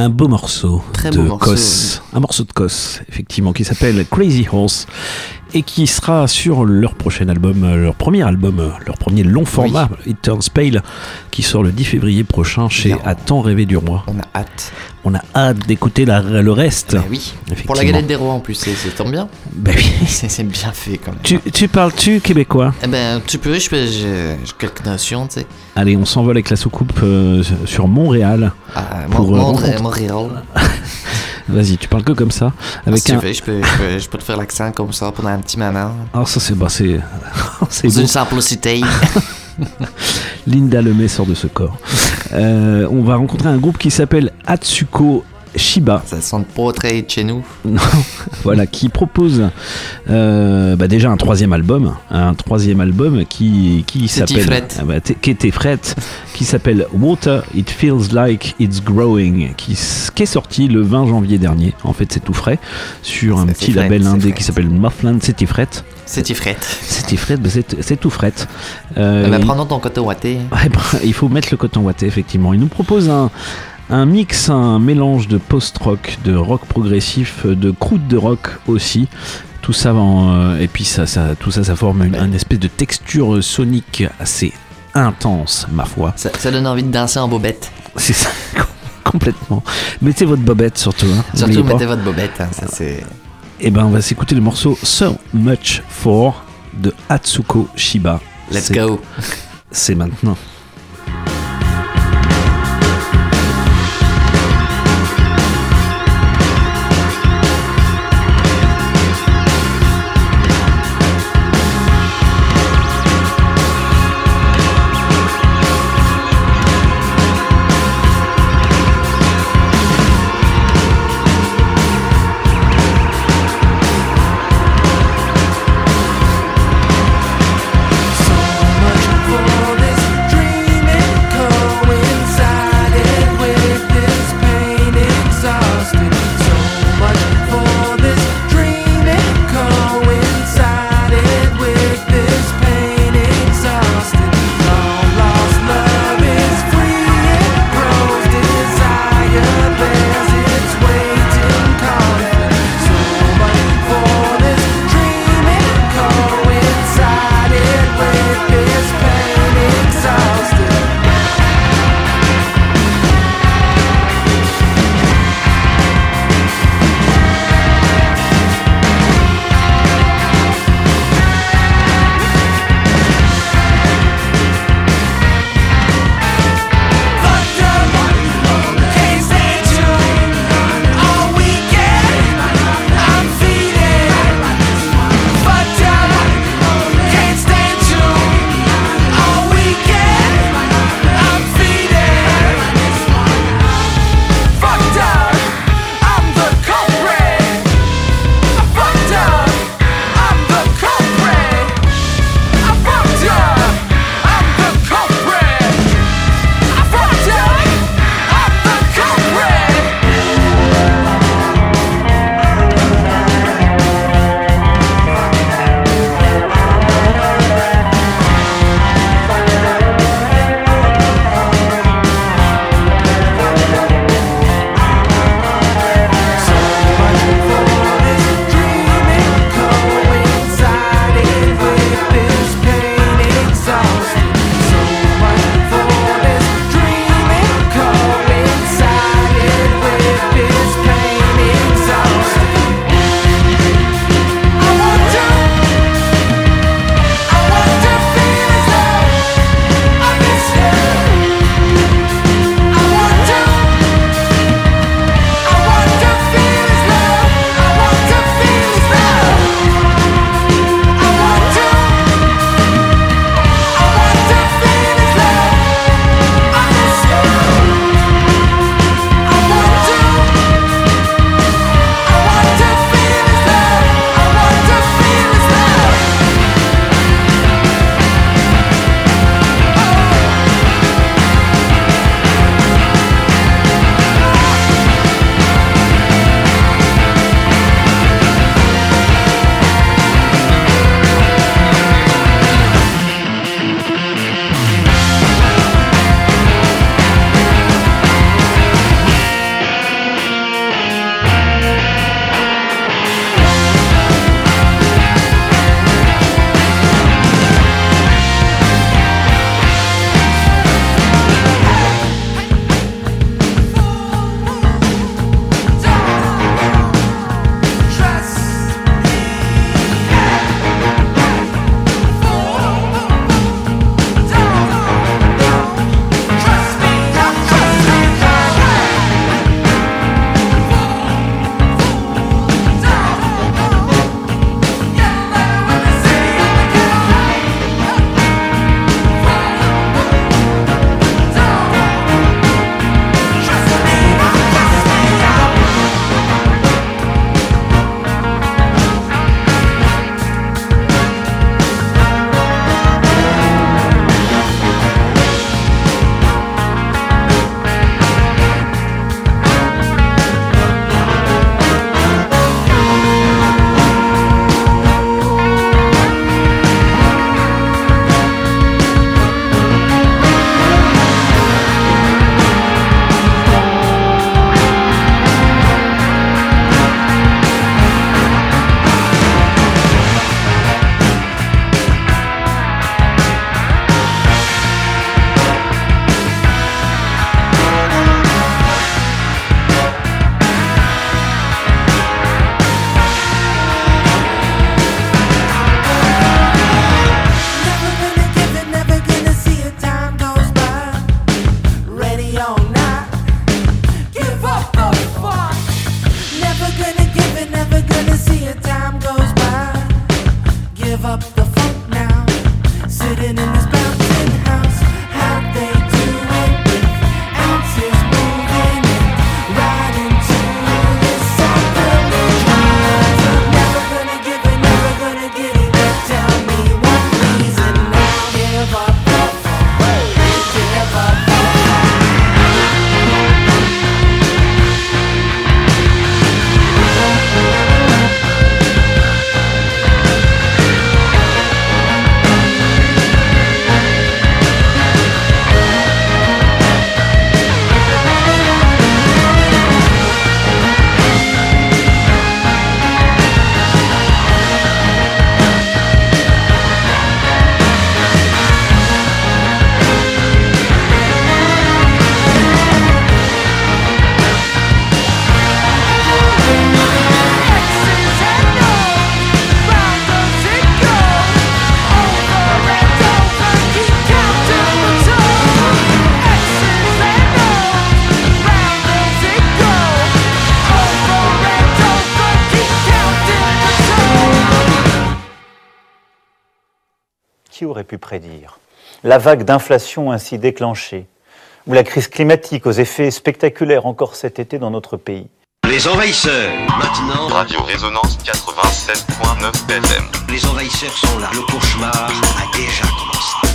Un beau morceau Très de beau morceau, Kos, un morceau de Kos, effectivement, qui s'appelle Crazy Horse et qui sera sur leur prochain album, euh, leur premier album, euh, leur premier long format, It Turns Pale, qui sort le 10 février prochain chez À temps rêver du roi. On a hâte. On a hâte d'écouter le reste. Bah oui. Pour la galette des rois en plus, c'est tombe bien. Bah oui. *laughs* c'est bien fait quand même. Tu, tu parles-tu québécois? Eh ben, tu peux, je peux, quelques notions, tu sais. Allez, on s'envole avec la soucoupe euh, sur Montréal. Ah, pour, Mon- euh, Montré- rencontrer- Montréal. *laughs* Vas-y, tu parles que comme ça. Ah, Avec si un... tu veux, je peux, je, peux, je peux te faire l'accent comme ça pendant un petit moment. Ah, ça c'est bah, c'est *laughs* une simplicité. *laughs* Linda Lemay sort de ce corps. Euh, on va rencontrer un groupe qui s'appelle Atsuko Shiba. Ça sonne pas très chez nous. *laughs* Non, voilà, qui propose euh, bah, déjà un troisième album, un troisième album qui, s'appelle, ah bah, qui était fret, qui s'appelle Water It Feels Like It's Growing, qui, est sorti le 20 janvier dernier. En fait, c'est tout frais sur un petit label indé qui s'appelle Muffland. C'est Tifret. C'est Tifret. C'est Tifret, bah, c'est tout fret. Euh, Eh ben, il- prenons ton coton. *laughs* Ouais, bah, il faut mettre le coton watté, effectivement. Il nous propose un, un mix, un mélange de post-rock, de rock progressif, de croûte de rock aussi. Tout ça, en, euh, et puis ça, ça, tout ça, ça forme une, une espèce de texture sonique assez intense, ma foi. Ça, ça donne envie de danser en bobette. C'est ça, *laughs* complètement. Mettez votre bobette surtout. Hein, Surtout, pas. mettez votre bobette. hein, ça, c'est... Et ben, on va s'écouter le morceau So Much For de Atsuko Shiba. Let's go. C'est maintenant. Qui aurait pu prédire la vague d'inflation ainsi déclenchée, ou la crise climatique aux effets spectaculaires encore cet été dans notre pays? Les envahisseurs, maintenant. Radio Résonance 87.9 FM. Les envahisseurs sont là. Le cauchemar a déjà commencé.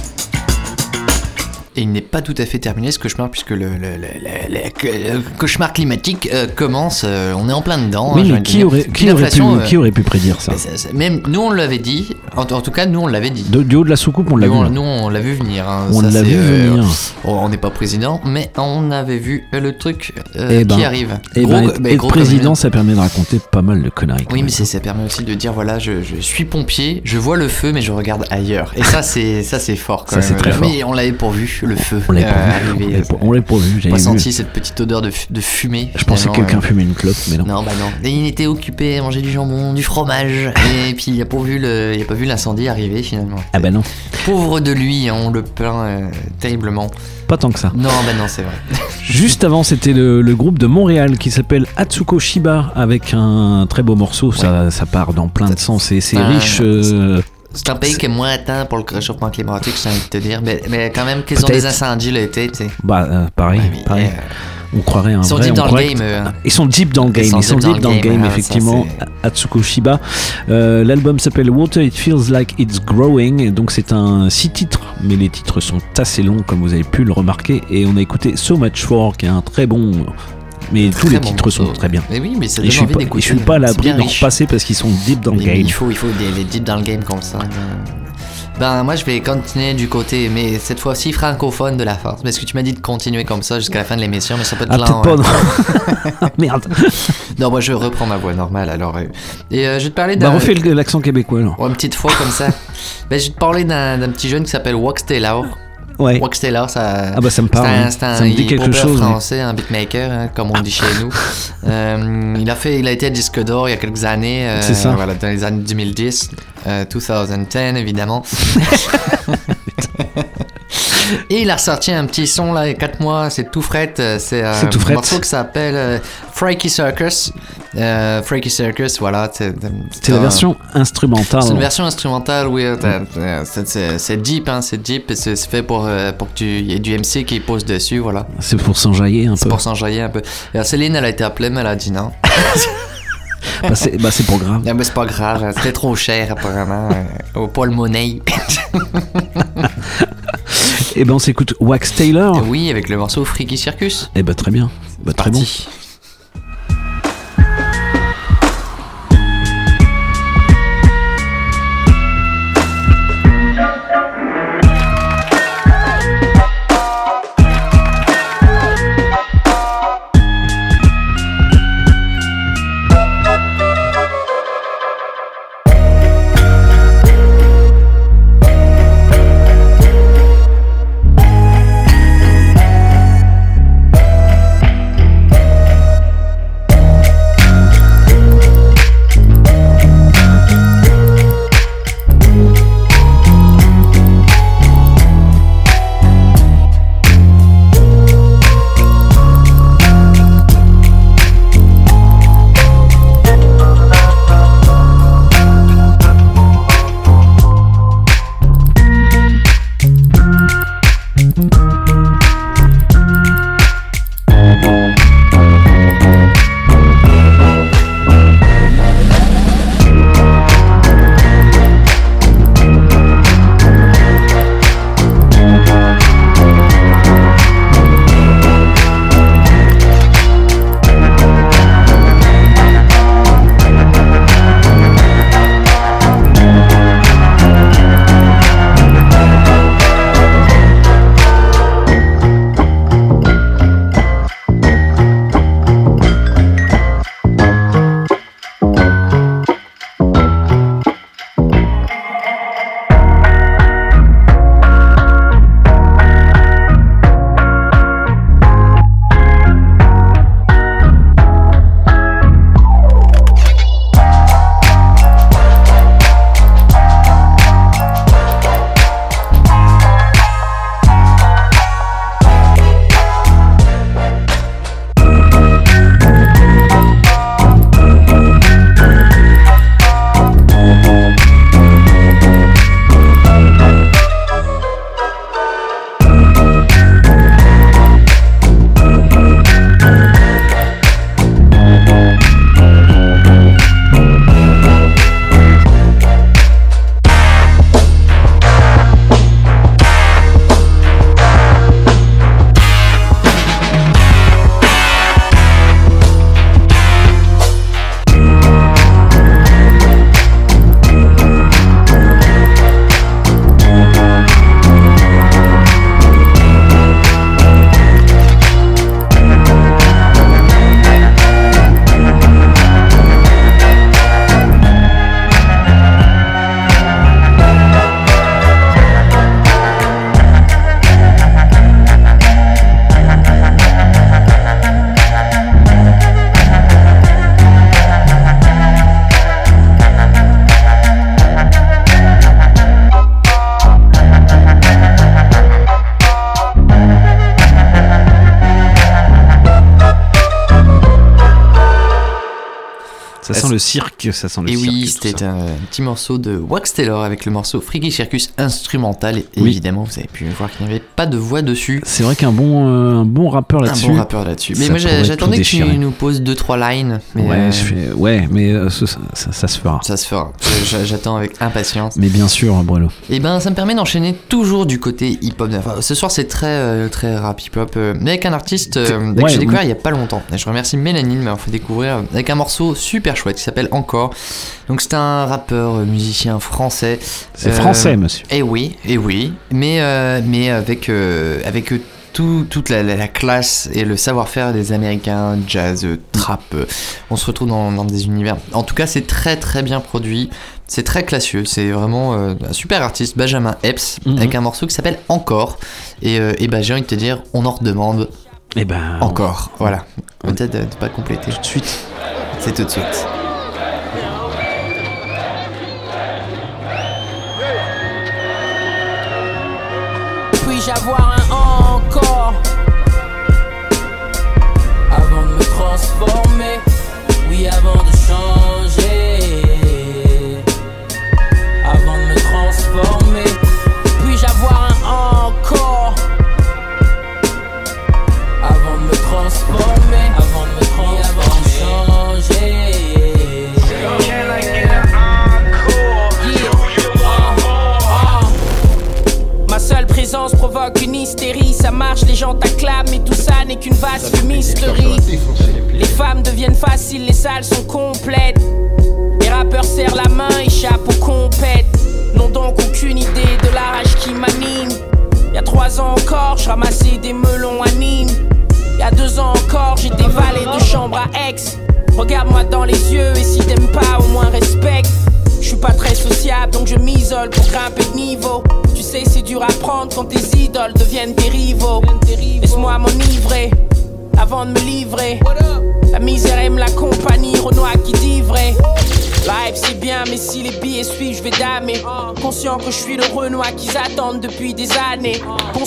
Et il n'est pas tout à fait terminé ce cauchemar puisque le, le- le- le- le- le cauchemar climatique euh, commence, euh, on est en plein dedans. Oui, hein, mais qui aurait, qui, aurait pu, euh, qui aurait pu prédire ça c'est- Même nous on l'avait dit, en, en tout cas nous on l'avait dit. De- Du haut de la soucoupe, on l'a vu. on, nous, on l'a vu venir. hein. On Ça, l'a vu venir. bon, on n'est pas président, mais on avait vu le truc Eh qui ben, arrive. eh Gros ben, être, comme président, ça permet de raconter pas mal de conneries. Oui, mais ça permet aussi de dire voilà, je, je suis pompier, je vois le feu, mais je regarde ailleurs. Et ça, c'est ça, c'est fort. Quand Ça, c'est même. très fort. Mais on l'avait pourvu, le feu. On l'avait euh, pas vu. arriver. On l'avait pas- senti cette petite odeur de, fu- de fumée. Je pensais que quelqu'un euh. fumait une clope, mais non. Non, bah non. Et il était occupé à manger du jambon, du fromage. et puis il a pas vu le, il a pas vu l'incendie arriver finalement. Ah bah non, Pauvre de lui, hein, on le plaint euh, terriblement. pas tant que ça. Non, bah non, c'est vrai. *laughs* Juste avant, c'était le, le groupe de Montréal qui s'appelle Atsuko Shiba avec un très beau morceau. Ça, ça part dans plein de sens et c'est riche. Euh, C'est un pays qui est moins atteint pour le réchauffement climatique, j'ai envie de te dire. Mais, mais quand même, qu'ils ont des incendies l'été, tu sais. bah, euh, pareil, pareil. On croirait un Ils sont vrai. deep dans le game, hein. Ils sont deep dans le game. Ils sont deep dans le game, hein, ça, effectivement. Atsuko Shiba. Euh, L'album s'appelle Water It Feels Like It's Growing. Donc c'est un six titres, mais les titres sont assez longs, comme vous avez pu le remarquer. Et on a écouté So Much For, qui est un très bon. Mais tous les bon titres sont très bien. Mais oui, mais ça Et je suis pas, je suis pas à l'abri bien de riche. repasser parce qu'ils sont deep dans le game. Il faut, il faut des, deep dans le game comme ça. Ben, moi, je vais continuer du côté, mais cette fois-ci francophone de la force. Parce que tu m'as dit de continuer comme ça jusqu'à la fin de l'émission, mais ça peut être Ah, lent. pas, hein. *laughs* Merde. *laughs* Non, moi, je reprends ma voix normale, alors. euh. Et euh, je vais te parler Bah, d'un... refais le- l'accent québécois alors. Ouais, une petite fois comme ça. *laughs* ben, je vais te parler d'un petit jeune qui s'appelle Wax Taylor. Ouais. Wax Taylor, ça. Ah bah, ça me parle, un- hein. c'est un Ça me dit quelque chose, français, un beatmaker, hein, comme on dit chez nous. *laughs* Euh, il a fait, il a été à disque d'or il y a quelques années. euh, C'est ça. Voilà, dans les années 2010, euh, 2010 évidemment. *laughs* *laughs* Et il a ressorti un petit son là, il y a 4 mois, c'est tout fret. euh, C'est euh, C'est tout un fret. morceau qui s'appelle euh, Freaky Circus. Euh, Freaky Circus, voilà. C'est C'est la un- version instrumentale. c'est une version instrumentale, oui. euh, euh, c'est- C'est c'est deep, hein, c'est deep. C'est c'est fait pour, euh, pour que tu y ait du MC qui pose dessus, voilà. C'est pour s'enjailler un C'est peu. pour s'enjailler un peu. Et alors, Céline, elle a été appelée, mais elle a dit non? *laughs* Bah, c'est bah, c'est pas grave. Mais c'est pas grave, c'était trop cher apparemment. euh, au Paul Money. *laughs* Et ben on s'écoute Wax Taylor. oui, avec le morceau Freaky Circus. Et bah très bien. Bah, très bon. Le cirque, ça sent le Et cirque. oui, c'était un petit morceau de Wax Taylor avec le morceau Freaky Circus instrumental. Et Oui. évidemment, vous avez pu voir qu'il n'y avait pas de voix dessus. C'est vrai qu'un bon, euh, un bon rappeur là-dessus. Un bon rappeur là-dessus. Mais moi, j'attendais que tu nous poses 2-3 lines. Mais ouais, euh, je fais- ouais, mais euh, ça, ça- ça se fera. ça se fera. J'a- J'attends avec impatience. Mais bien sûr, Bruno. Et ben, ça me permet d'enchaîner toujours du côté hip-hop. Enfin, ce soir, c'est très, euh, très rap hip-hop, mais avec un artiste Ouais, que j'ai découvert il y a pas longtemps. Et je remercie Mélanie de m'avoir fait découvrir avec un morceau super chouette qui s'appelle Encore. Donc, c'est un rappeur, euh, musicien français. C'est français, monsieur. Et oui, et oui, mais, euh, mais avec, euh, avec euh, tout- toute la, la- la classe et le savoir-faire des Américains, jazz, euh, trap. euh, on se retrouve dans, dans des univers. En tout cas, c'est très très bien produit. C'est très classieux. C'est vraiment euh, un super artiste, Benjamin Epps, Mhm. avec un morceau qui s'appelle Encore. Et, euh, et bah, j'ai envie de te dire, on en redemande. Et ben. Encore. Voilà. Peut-être de, de pas compléter. Tout de suite. C'est tout de suite.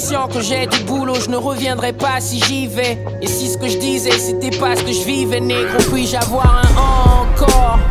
Que j'ai du boulot, je ne reviendrai pas si j'y vais. Et si ce que je disais, c'était pas ce que je vivais, négro, puis-je avoir un encore?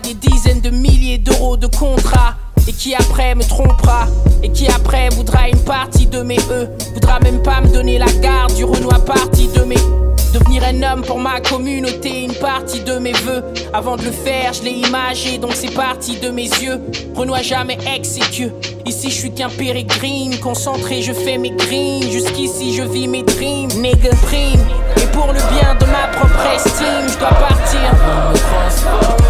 Des dizaines de milliers d'euros de contrat. Et qui après me trompera Et qui après voudra une partie de mes E Voudra même pas me donner la garde du Renoir partie de mes Devenir un homme pour ma communauté, une partie de mes vœux. Avant de le faire, je l'ai imagé, donc c'est parti de mes yeux. Renoir jamais exécueux. Ici, je suis qu'un pérégrine. Concentré, je fais mes greens. Jusqu'ici, je vis mes dreams. Nigga prime. Et pour le bien de ma propre estime, je dois partir.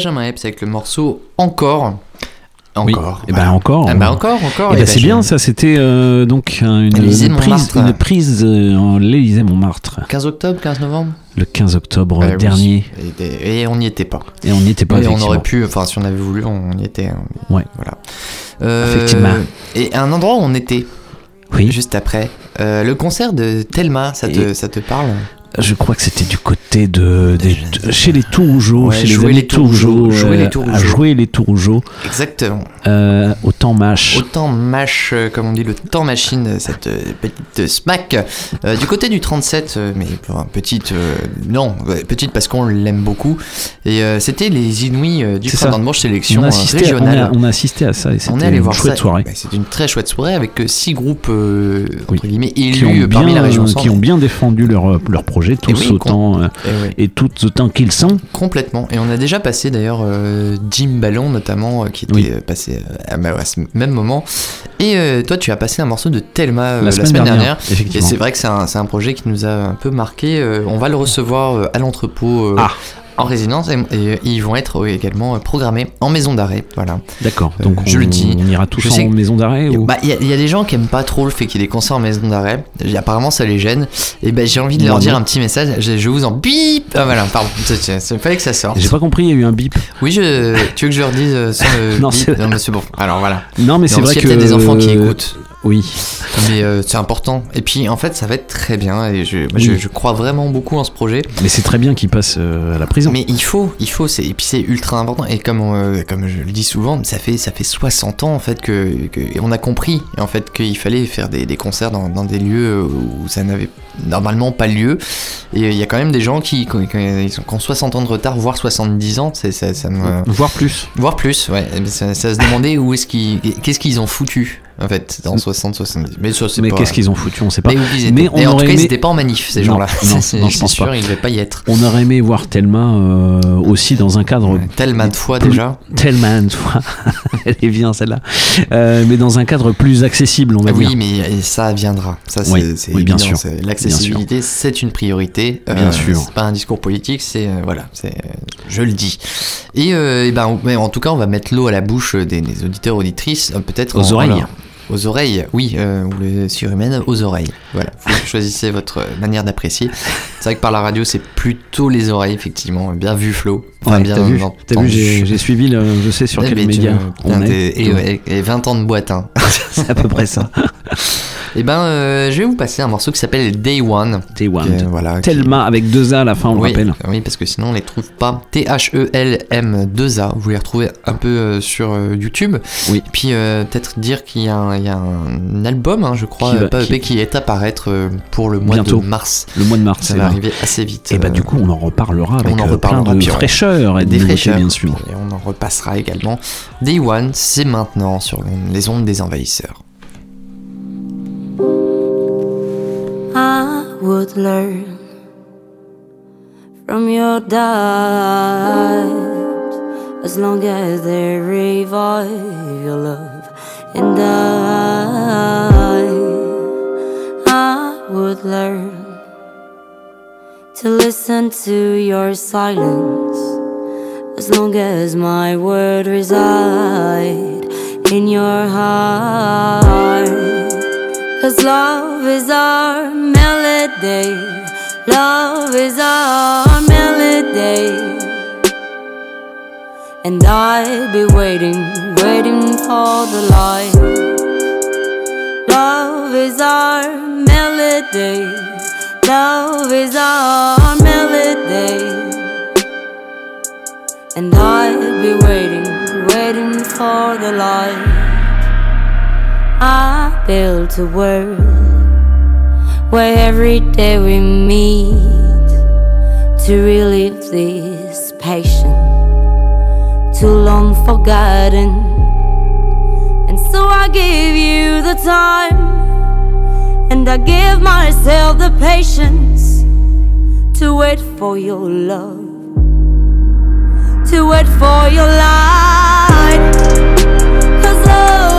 Benjamin Epps avec le morceau Encore. Encore. Et ben encore. Ah bah encore, encore. Et et ben bah c'est bien, ça c'était euh, donc un- une, prise, une prise euh, en l'Élysée Montmartre 15 octobre, 15 novembre le 15 octobre Ah oui. dernier. Et, et on n'y était pas. Et on n'y était pas, Et on aurait pu, enfin si on avait voulu, on y était. hein, Ouais. Voilà. Euh, Effectivement. Et un endroit où on était. Oui. Juste après. euh, le concert de Thelma, ça te, Et- ça te parle? Je crois que c'était du côté de, des- chez les Tourougeaux, Ouais, chez les jouer amis les Tourougeaux, jouer les euh, Tourougeaux. jouer les Tourougeaux. Exactement. Euh, au temps mâche. Autant mâche, euh, comme on dit, le temps machine, euh, cette petite smack. Euh, du côté du 37, euh, mais petite, non, petite parce qu'on l'aime beaucoup. Et c'était les Inouïs du C'est. Printemps de Manche sélection on on, régionale. a, on a assisté à ça et On est c'était allé une voir chouette ça. soirée. Bah, C'était une très chouette soirée avec six groupes guillemets élus bien, parmi la région qui ont bien défendu leur, leur projet, tous oui, autant euh, Eh oui. et toutes autant qu'ils sont. Complètement. Et on a déjà passé d'ailleurs euh, Jim Ballon notamment, euh, qui était passé à, à ce même moment. Et toi, tu as passé un morceau de Thelma la, semaine, dernière. Et c'est vrai que c'est un, c'est un projet qui nous a un peu marqué. On va le recevoir à l'entrepôt. Ah. En résidence et, et ils vont être euh, également euh, programmés en maison d'arrêt. Voilà. D'accord. Euh, Donc je on, le dis. on ira tous Je en maison d'arrêt ou Bah, il y, a- il y a des gens qui aiment pas trop le fait qu'il y ait des concerts en maison d'arrêt. Apparemment, ça les gêne. Et ben, j'ai envie de leur dire un petit message. Je, je vous en bip. Ah voilà, pardon. Il fallait que ça sorte. J'ai pas compris, il y a eu un bip. Oui, je, tu veux que je leur dise euh, sans le *laughs* Non, bip c'est- Non, mais c'est bon. Alors voilà. Non, mais c'est vrai que y a peut-être des enfants qui écoutent. Oui. Mais euh, c'est important. Et puis, en fait, ça va être très bien. Et je, je, crois vraiment beaucoup en ce projet. Mais c'est très bien qu'il passe euh, à la prison. Mais il faut, il faut, et puis c'est ultra important. Et comme, on- comme je le dis souvent, ça fait, ça fait 60 ans en fait que, que on a compris en fait qu'il fallait faire des, des concerts dans, dans des lieux où ça n'avait normalement pas lieu. Et il y a quand même des gens qui, qui, qui ont 60 ans de retard, voire 70 ans. C'est, ça, ça me, Voire plus. Voire plus, ouais. Mais Ça, ça se demandait où est-ce qu'ils, qu'est-ce qu'ils ont foutu en fait dans 60-70. Mais Mais qu'est-ce qu'ils ont foutu? On sait pas. Mais ils. Mais on Et en tout cas, ils aimé- n'étaient pas en manif, ces Non, gens-là. non, C'est- *laughs* non, je pense sûr, pas. ils ne devaient pas y être. On aurait aimé voir Thelma euh, aussi dans un cadre. Thelma de fois plus- déjà. Thelma de fois. *laughs* Elle est bien celle-là. Euh, mais dans un cadre plus accessible, on va Ah oui, dire. mais ça viendra. Ça, c'est, Oui, oui, bien sûr. L'accessibilité, c'est une priorité. Euh, Bien sûr. C'est pas un discours politique, c'est euh, voilà, c'est, euh, je le dis. Et, euh, eh ben, mais en tout cas, on va mettre l'eau à la bouche des, des auditeurs auditrices, euh, peut-être Aux en- oreilles. alors, aux oreilles, oui, euh, ou le surhumaine aux oreilles. Voilà, vous choisissez votre manière d'apprécier. C'est vrai que par la radio, c'est plutôt les oreilles, effectivement. Bien vu, Flo. Enfin, Ouais, bien t'as vu, t'as entendu. vu, j'ai suivi, le, je sais sur Eh quel tu- média putain, on est. t'es- Et, ouais, et 20 ans de boîte, hein. *laughs* C'est à peu près ça. *laughs* Et ben, euh, je vais vous passer un morceau qui s'appelle Day One. Day One. Qui, voilà, qui- Thelma avec deux A à la fin, on le oui, rappelle. Oui, parce que sinon on les trouve pas. T-H-E-L-M-2-A. Vous les retrouvez un peu euh, sur euh, YouTube. Oui. Et puis peut-être dire qu'il y, a un- il y a un album, hein, je crois, Qui va- pas qui- EP, qui est à paraître pour le mois Bientôt. de mars. Le mois de mars. Ça va arriver assez vite. Et bah du coup, on en reparlera avec on en reparlera plein de puis on- fraîcheur et de des fraîcheurs. bien sûr. Et on en repassera également. Day One, c'est maintenant sur les ondes des envahisseurs. I would learn from your doubt as long as they revive your love and I I would learn to listen to your silence as long as my word reside in your heart Cause love is our melody. Love is our melody. And I'll be waiting, waiting for the light. Love is our melody. Love is our melody. And I'll be waiting, waiting for the light. I built a world where every day we meet to relive this passion too long forgotten. And so I give you the time, and I give myself the patience to wait for your love, to wait for your light. Cause love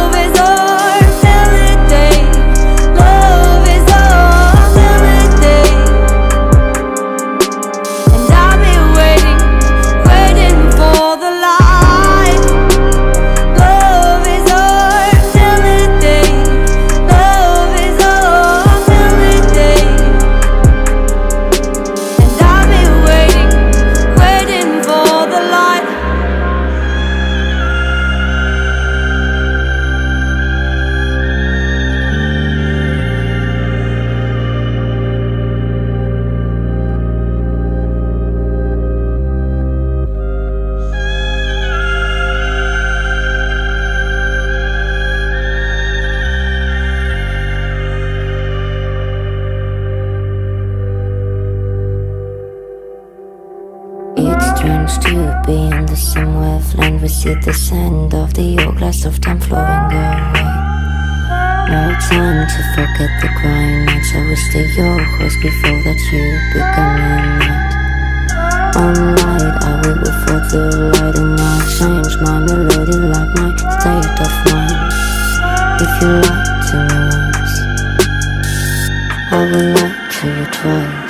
see the scent of the old glass of time flowing away. No time to forget the grind nights. I wish that your horse before that you become a night. All night I wait before the light and I change my melody like my state of mind. If you lie to me once, I will lie to you twice.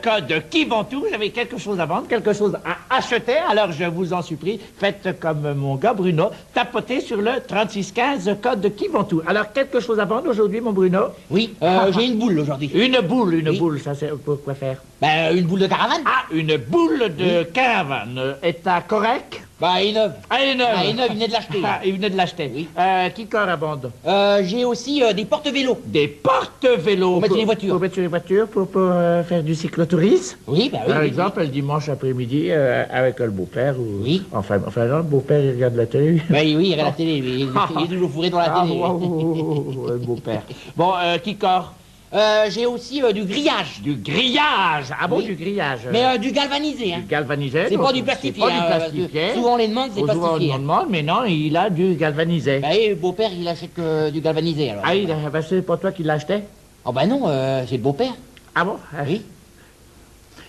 Code de qui. Vous avez quelque chose à vendre, quelque chose à acheter. Alors, je vous en supplie, faites comme mon gars Bruno, tapotez sur le 3615 code de qui vont tout. Alors, quelque chose à vendre aujourd'hui, mon Bruno? Oui, euh, j'ai une boule aujourd'hui. Une boule, une boule, ça c'est pour quoi faire? Ben, une boule de caravane. Ah, une boule de caravane. État correct Bah, elle est neuve. Ah, elle est neuve. Ah, est neuve, il venait de l'acheter. Ah, il venait de l'acheter. Oui. Euh, qui corps à bande Euh, j'ai aussi euh, des porte-vélos. Des porte-vélos Pour mettre sur les voitures. Pour mettre sur les voitures, pour, pour, faire du cyclotourisme? Oui, bah oui. Par oui, exemple, le dimanche après-midi, avec le beau-père ou... Oui. Enfin, enfin non, le beau-père, il regarde la télé. oui. Bah oui, il regarde la télé. Il, il est toujours fourré dans la Ah, télé. wow, le beau-père. *laughs* Bon, euh, corps Euh, j'ai aussi euh, du grillage. Du grillage? Ah bon, Oui. du grillage Mais euh, du galvanisé, hein. Du galvanisé? C'est pas du plastifié, C'est pas hein, du plastifié. souvent on les demande, c'est Souvent, plastifié, on hein. demande, mais non, il a du galvanisé. Bah le beau-père, il achète du galvanisé, alors. Ah, il a- bah, c'est pas toi qui acheté? Oh bah non, euh, c'est le beau-père. Ah bon? Oui.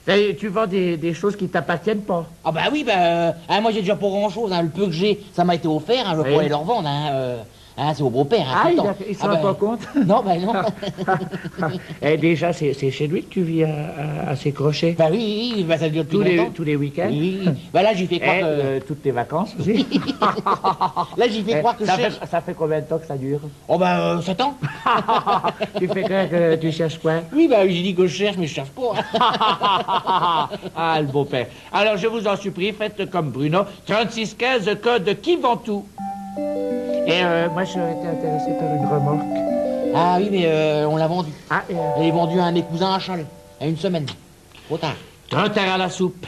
Et tu vends des, des choses qui t'appartiennent pas Ah bah oui, bah, euh, hein, moi j'ai déjà pas grand-chose, hein. le peu que j'ai, ça m'a été offert, hein, je Oui. aller leur vendre, hein, euh, hein, c'est au beau-père. Hein, Ah, tout le il, temps. s'en Ah rend bah, pas compte *laughs* Non, bah non. *laughs* Et déjà, c'est chez lui que tu vis à, à, à ses crochets bah oui, bah, ça dure tous les, longtemps. tous les week-ends Oui, oui. Bah là, j'y fais croire Et, que... euh, toutes tes vacances aussi *laughs* Là, j'y fais Eh, croire que ça je cherche... fait, ça fait combien de temps que ça dure? Oh bah, euh, 7 ans Tu fais croire que tu cherches quoi? Oui, bah j'ai dit que je cherche, mais je cherche pas. ah, le beau-père. Alors, je vous en supplie, faites comme Bruno. 3615, code qui vend tout. Et euh, moi, serais été intéressé par une remorque. Ah oui, mais euh, on l'a vendu. Ah, et, euh, Je l'ai vendu à un cousins à Chalet, à une semaine. Trop tard. un terre à la soupe.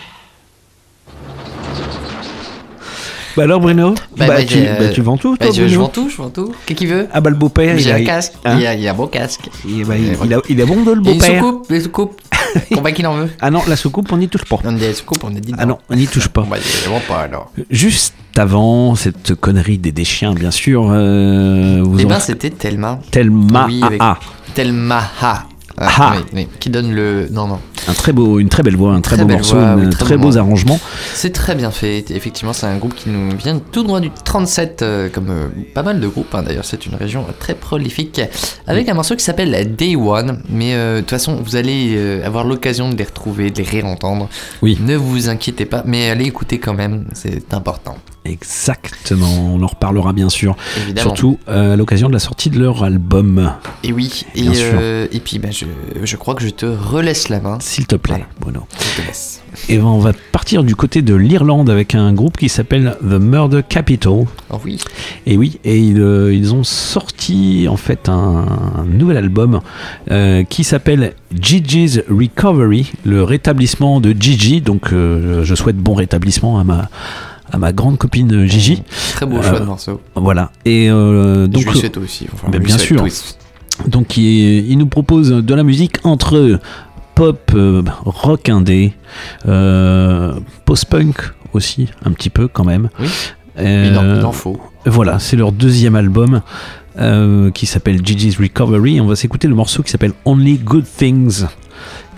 Bah alors Bruno Bah, bah, bah, tu, euh, bah, tu vends tout bah, toi je, je Bruno vends tout, je vends tout. Qu'est-ce qu'il veut Ah bah le beau-père J'ai il a un casque, hein il, a, il a un beau casque. Et bah, il, il a, il est bon de le une beau-père soucoupe, les soucoupes. Combien qu'il en veut Ah non la soucoupe on n'y touche pas On dit les soucoupes, on dit Ah non on n'y touche pas Bah, pas alors. Juste avant cette connerie des, des chiens bien sûr euh, vous Eh ben, c'était Telma. Telma Oui, avec. Telma. Ah, Ah. oui, oui, qui donne le. Non, non. Un très beau une très belle voix un très, Très beau morceau voix, oui, un très très beau beaux arrangements C'est très bien fait. Effectivement, c'est un groupe qui nous vient tout droit du 37, euh, comme euh, pas mal de groupes. hein. D'ailleurs, c'est une région très prolifique, avec un morceau qui s'appelle Day One. Mais euh, de toute façon, vous allez avoir l'occasion de les retrouver, de les réentendre. Oui. Ne vous inquiétez pas, mais allez écouter quand même, c'est important. exactement on en reparlera bien sûr Évidemment. surtout euh, à l'occasion de la sortie de leur album Et oui, et, Bien sûr. euh, et puis bah, je, je crois que je te relaisse la main. S'il te plaît Bruno Je te laisse. et ben, on va partir du côté de l'Irlande avec un groupe qui s'appelle The Murder Capital Oh oui. Et oui, et ils, euh, ils ont sorti en fait un, un nouvel album euh, qui s'appelle Gigi's Recovery, le rétablissement de Gigi. Donc euh, je souhaite bon rétablissement à ma à ma grande copine Gigi. Très beau choix de morceau. Voilà. Et donc je lui souhaite aussi. Enfin, Mais bien sûr. tous. donc il, il nous propose de la musique entre pop, euh, rock indé, euh, post-punk aussi un petit peu quand même. Oui. Euh, Il en- il en faut. Voilà, c'est leur deuxième album. qui s'appelle Gigi's Recovery. On va s'écouter le morceau qui s'appelle Only Good Things.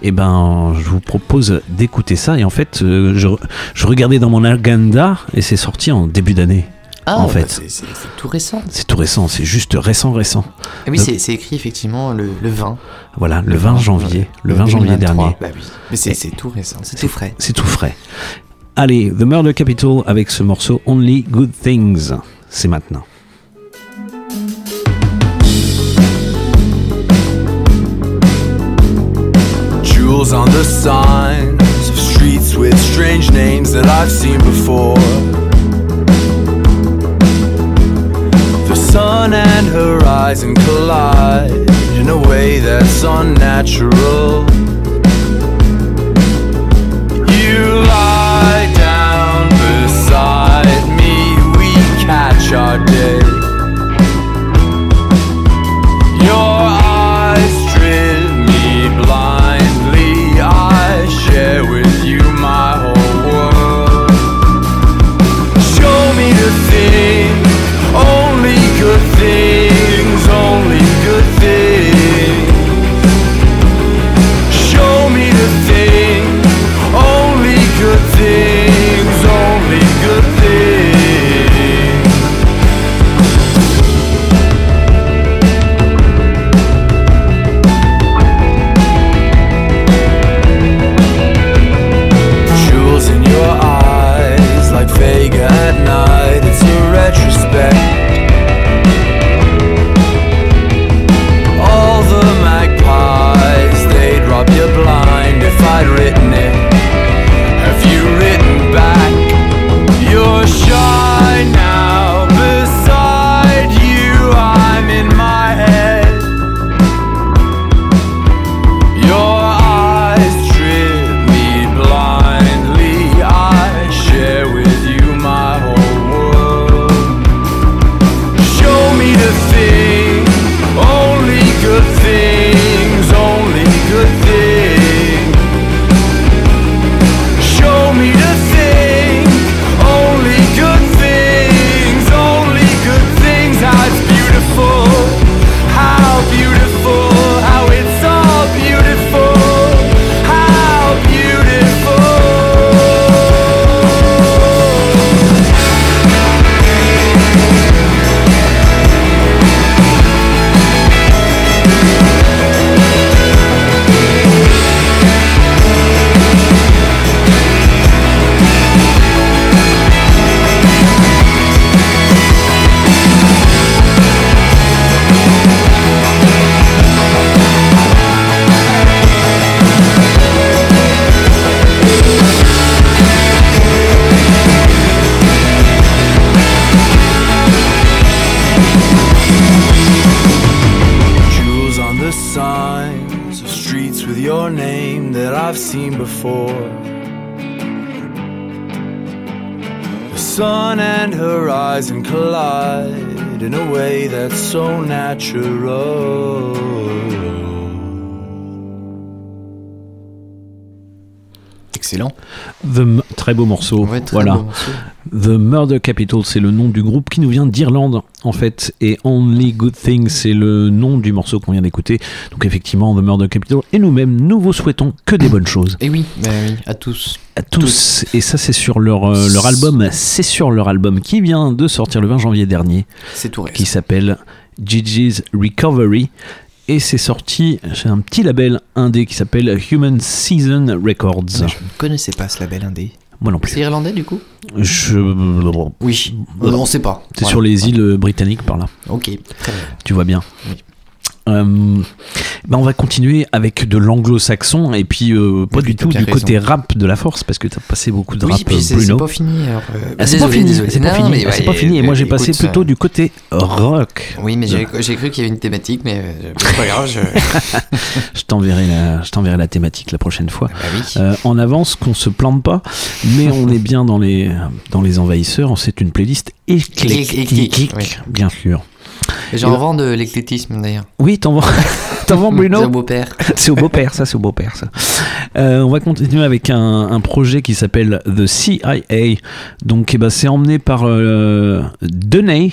Et ben, je vous propose d'écouter ça. Et en fait, je, je regardais dans mon agenda et c'est sorti en début d'année. Ah, en bah, fait, c'est- tout récent. c'est tout récent, c'est juste récent, récent. Et oui, c'est écrit effectivement le, le 20. Voilà, le 20 janvier, le 20 janvier 2023. dernier. Bah oui. Mais c'est tout récent, c'est tout frais. C'est tout frais. Allez, The Murder Capital avec ce morceau Only Good Things. C'est maintenant. Jewels on the signs of streets with strange names that I've seen before. Sun and horizon collide in a way that's unnatural. You lie down beside me, we catch our day. Voilà. The Murder Capital, c'est le nom du groupe qui nous vient d'Irlande, en fait. Et Only Good Things, c'est le nom du morceau qu'on vient d'écouter. Donc, effectivement, The Murder Capital. Et nous-mêmes, nous vous souhaitons que des bonnes choses. Et oui, bah oui, à tous. À tous. Et ça, c'est sur leur, euh, leur album. C'est sur leur album qui vient de sortir le 20 janvier dernier. C'est tout. Qui s'appelle Gigi's Recovery. Et c'est sorti chez un petit label indé qui s'appelle Human Season Records. Je ne connaissais pas ce label indé. Moi non plus. C'est irlandais du coup Je... Oui, euh, on sait pas. C'est Voilà. sur les îles britanniques par là. Ok, très bien. Tu vois bien. Euh, ben on va continuer avec de l'anglo-saxon et puis euh, pas Oui, du tout du côté rap de la force parce que tu as passé beaucoup de Oui, rap puis c'est- Bruno. c'est pas fini, euh, Ah, c'est pas fini, c'est pas fini, ah, c'est ouais, pas fini et moi j'ai passé plutôt du côté rock. Oui, mais j'ai cru qu'il y avait une thématique, mais c'est pas grave. Je... *laughs* je t'enverrai la, je t'enverrai la thématique la prochaine fois. Ah bah oui. En avance, qu'on se plante pas, mais on est bien dans les, dans les envahisseurs. C'est une playlist éclectique, bien sûr. J'en vends de l'éclectisme d'ailleurs. Oui, t'en vends. *laughs* T'en vends, *laughs* Bruno C'est au beau-père. *laughs* C'est au beau-père, ça, c'est au beau-père, ça. Euh, on va continuer avec un, un projet qui s'appelle The CIA. Donc, eh ben, c'est emmené par euh, Deney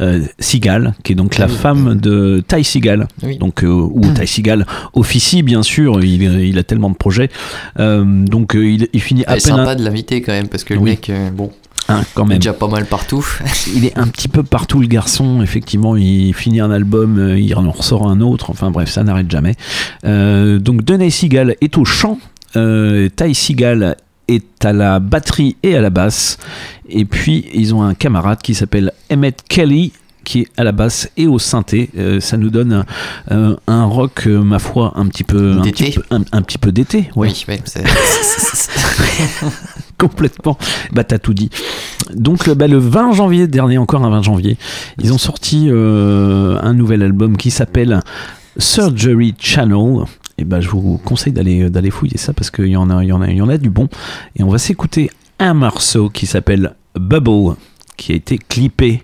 euh, Seagal, qui est donc la Ah oui. femme de Ty Seagal. Oui. Donc, euh, où Ty *clears throat* Seagal officie, bien sûr. Il, il a tellement de projets. Donc, il, il finit à C'est peine. sympa un- de l'inviter quand même, parce que le Oui. mec, bon, Hein, quand il est même. déjà pas mal partout. *laughs* Il est un petit peu partout le garçon, effectivement, il finit un album, euh, il en ressort un autre, enfin bref, ça n'arrête jamais. Euh, donc Deney Seagal est au chant, euh, Ty Seagal est à la batterie et à la basse, et puis ils ont un camarade qui s'appelle Emmett Kelly qui est à la basse et au synthé. Euh, ça nous donne un, euh, un rock, euh, ma foi, un petit peu, un D'été. petit peu, un, un petit peu d'été. ouais. Oui, c'est- *laughs* complètement. Bah t'as tout dit. Donc le, bah, le 20 janvier dernier, encore un 20 janvier, ils ont sorti euh, un nouvel album qui s'appelle Surgery Channel. Et bah je vous conseille d'aller d'aller fouiller ça parce qu'il y en a il y en a il y en a du bon. Et on va s'écouter un morceau qui s'appelle Bubble, qui a été clippé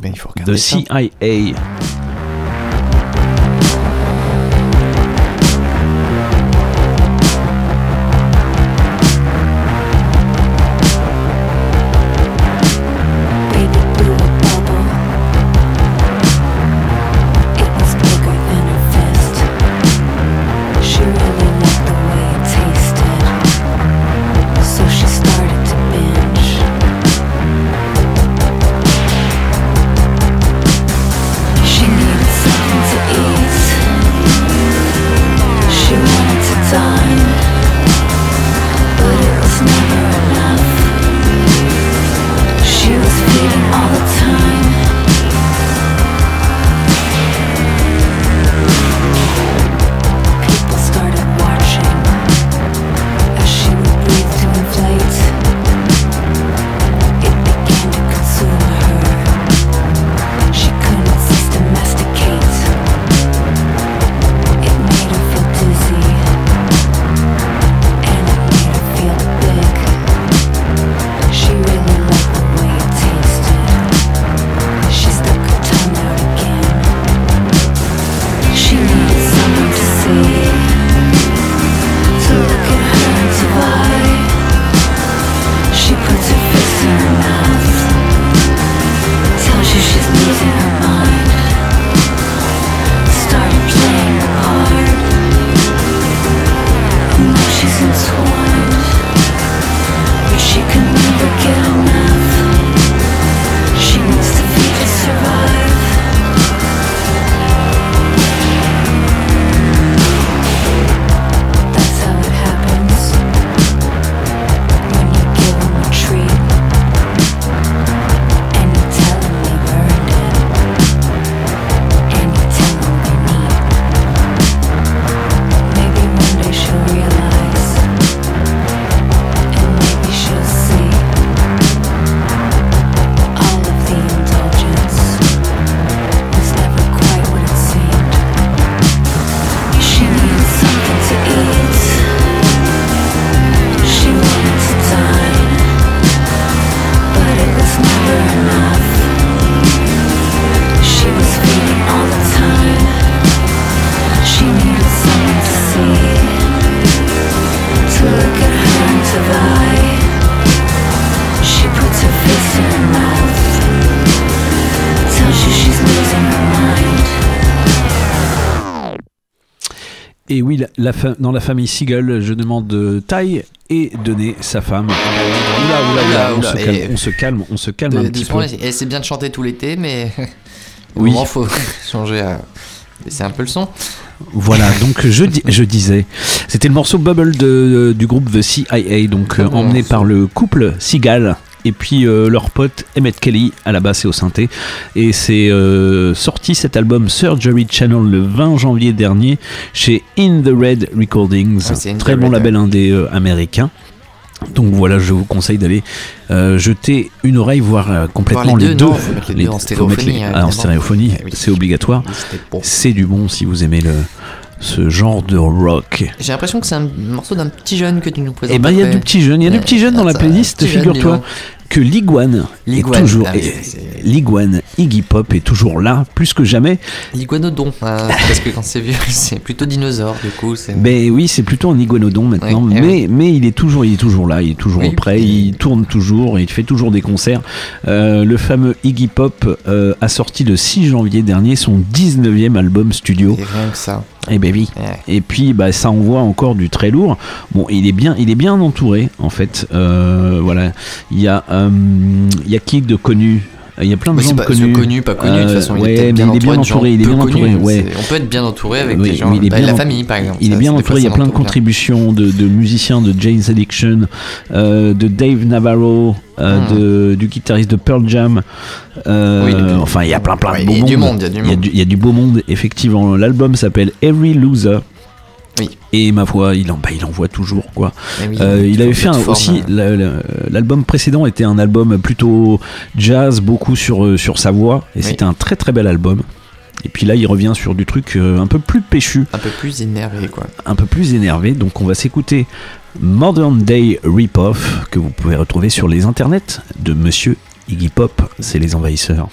Ben, il faut de regarder ça. CIA. Et oui, la, la fa- dans la famille Seagull, je demande euh, taille et donner sa femme. Oula, oula, oula, on, Oula, se calme, on se calme, on se calme De- un petit peu. et c'est bien de chanter tout l'été, mais *laughs* au Oui. moment faut *laughs* changer à baisser un peu le son. Voilà, donc je, di- je disais, c'était le morceau Bubble de, du groupe The CIA, donc euh, emmené par le couple Seagal et puis euh, leur pote Emmett Kelly à la basse et au synthé. Et c'est euh, sorti cet album Surgery Channel le 20 janvier dernier chez In the Red Recordings, the très bon Red, label indé euh, américain. Donc voilà, je vous conseille d'aller euh, jeter une oreille, voir euh, complètement Voir les les deux, deux. non, faut mettre les Les- deux en les- stéréophonie, ah, en évidemment. stéréophonie, oui. c'est obligatoire. Oui. C'est du bon si vous aimez le, ce genre de rock. J'ai l'impression que c'est un morceau d'un petit jeune que tu nous présentes. Eh ben, il y a du petit jeune, il y a du petit jeune dans la playlist, figure-toi. Que l'iguane est toujours ah oui, l'iguane Iggy Pop est toujours là plus que jamais. L'iguanodon, hein, parce que quand c'est vieux, *laughs* c'est plutôt dinosaure, du coup. Ben oui, c'est plutôt un iguanodon maintenant, Oui, eh mais, mais il est toujours, il est toujours là, il est toujours prêt, il tourne toujours, il fait toujours des concerts. Euh, le fameux Iggy Pop euh, a sorti le 6 janvier dernier son 19e album studio. Et rien que ça. Eh ben oui. Et puis bah ça envoie encore du très lourd. Bon, il est bien, il est bien entouré en fait. Euh, voilà, il y a, euh, il y a qui de connu. Il y a plein de gens pas connus. connu, pas connu, de toute façon, il est bien il est bien entouré. Il est bien entouré. Ouais. On peut être bien entouré avec Oui, des gens, il est bah, bien la famille par exemple. Il est bien entouré, il y a plein de contributions de, de musiciens de Jane's Addiction, euh, de Dave Navarro, euh, Hmm. de, du guitariste de Pearl Jam. euh, Oui, enfin, il y a plein plein de beau monde. il y a du monde. il y a du beau monde, effectivement. L'album s'appelle Every Loser. Et ma foi, il, en, bah, il envoie toujours quoi. Oui, Euh, il avait fait un- aussi euh. la- la- l'album précédent était un album plutôt jazz, beaucoup sur euh, sur sa voix, et Oui. c'était un très très bel album. Et puis là, il revient sur du truc un peu plus péchu, Un peu plus énervé quoi. un peu plus énervé. Donc on va s'écouter Modern Day Rip-Off que vous pouvez retrouver sur les internets de Monsieur Iggy Pop. C'est les envahisseurs.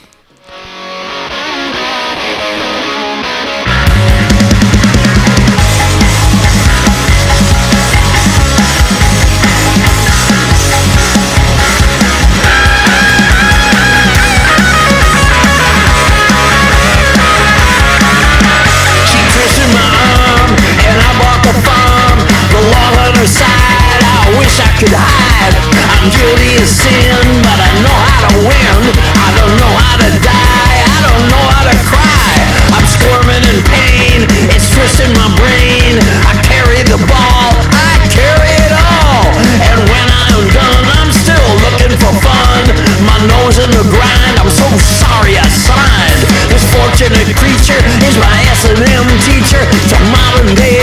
Guilty sin, but I know how to win. I don't know how to die, I don't know how to cry. I'm squirming in pain, it's twisting my brain. I carry the ball, I carry it all. And when I'm done, I'm still looking for fun. My nose in the grind, I'm so sorry I signed. This fortunate creature is my S&M teacher. It's a modern day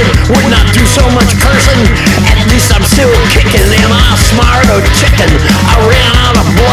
person would not do so much cursing. At least I'm still kicking. Am I smart or chicken? I ran out of blow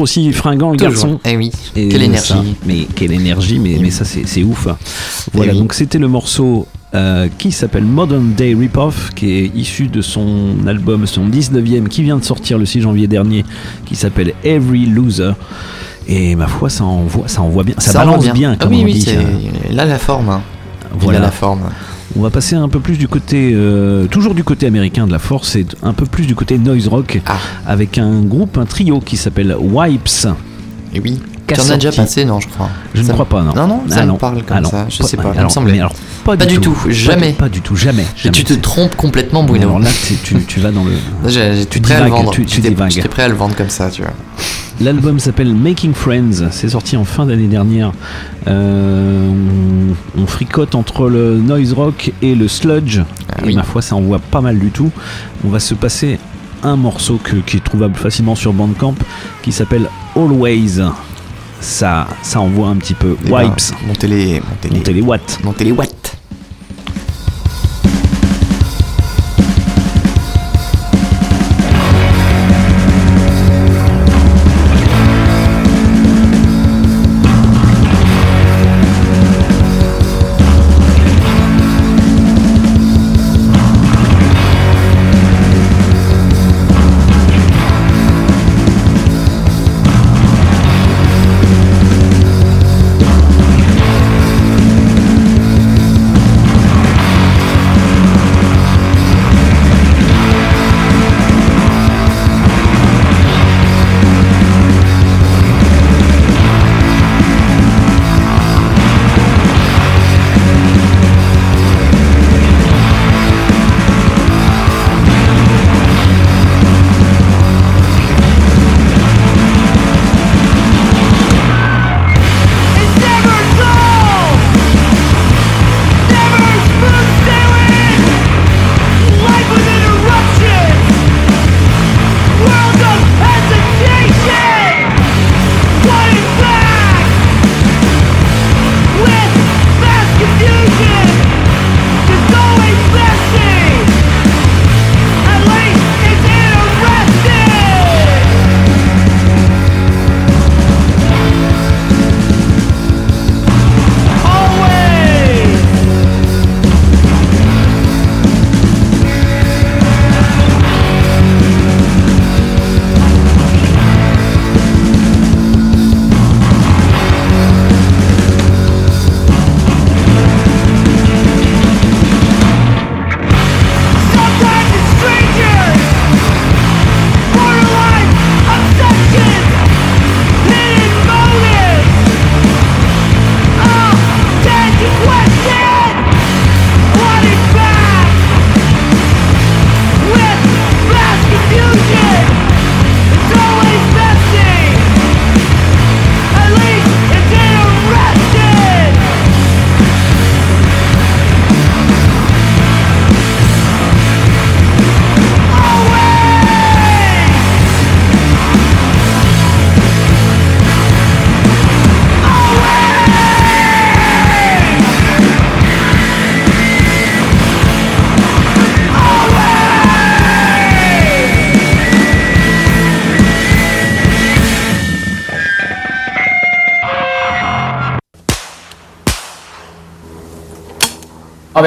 toujours aussi fringant le Toujours. garçon. Eh oui. Et Quelle ça, énergie. mais quelle énergie, mais, mais ça c'est ouf. Voilà, Eh oui. donc c'était le morceau euh, qui s'appelle Modern Day Ripoff, qui est issu de son album, son 19e, qui vient de sortir le 6 janvier dernier, qui s'appelle Every Loser. Et ma foi, ça envoie, ça envoie bien, ça, balance bien, Ah comme oui, on oui, dit. ça. Là, la forme. hein. Il a la forme. On va passer un peu plus du côté, euh, toujours du côté américain de la force, et un peu plus du côté noise rock, Ah. avec un groupe, un trio qui s'appelle Wipes. Et oui. Qu'a Tu en as déjà passé, non, je crois. Je ne crois pas, non. Non, non, ça Ah me parle comme Ah non. ça. Je Pas- sais pas. alors, il me semblait. mais alors, pas, du tout. Jamais. Pas du tout, jamais. Et jamais. tu te trompes complètement, Bruno. Alors là, tu, tu- tu vas dans le. Là, j'ai- J'étais tu prêt à le divagues, vendre. tu- tu divagues. j'étais prêt à le vendre comme ça, tu vois. L'album s'appelle Making Friends, c'est sorti en fin d'année dernière. Euh, on, on fricote entre le noise rock et le sludge, Ah et ma foi ça envoie pas mal du tout. On va se passer un morceau que- qui est trouvable facilement sur Bandcamp qui s'appelle Always. Ça, ça envoie un petit peu. Eh ben, Wipes. montez les, montez les, Montez les watts. montez les watts.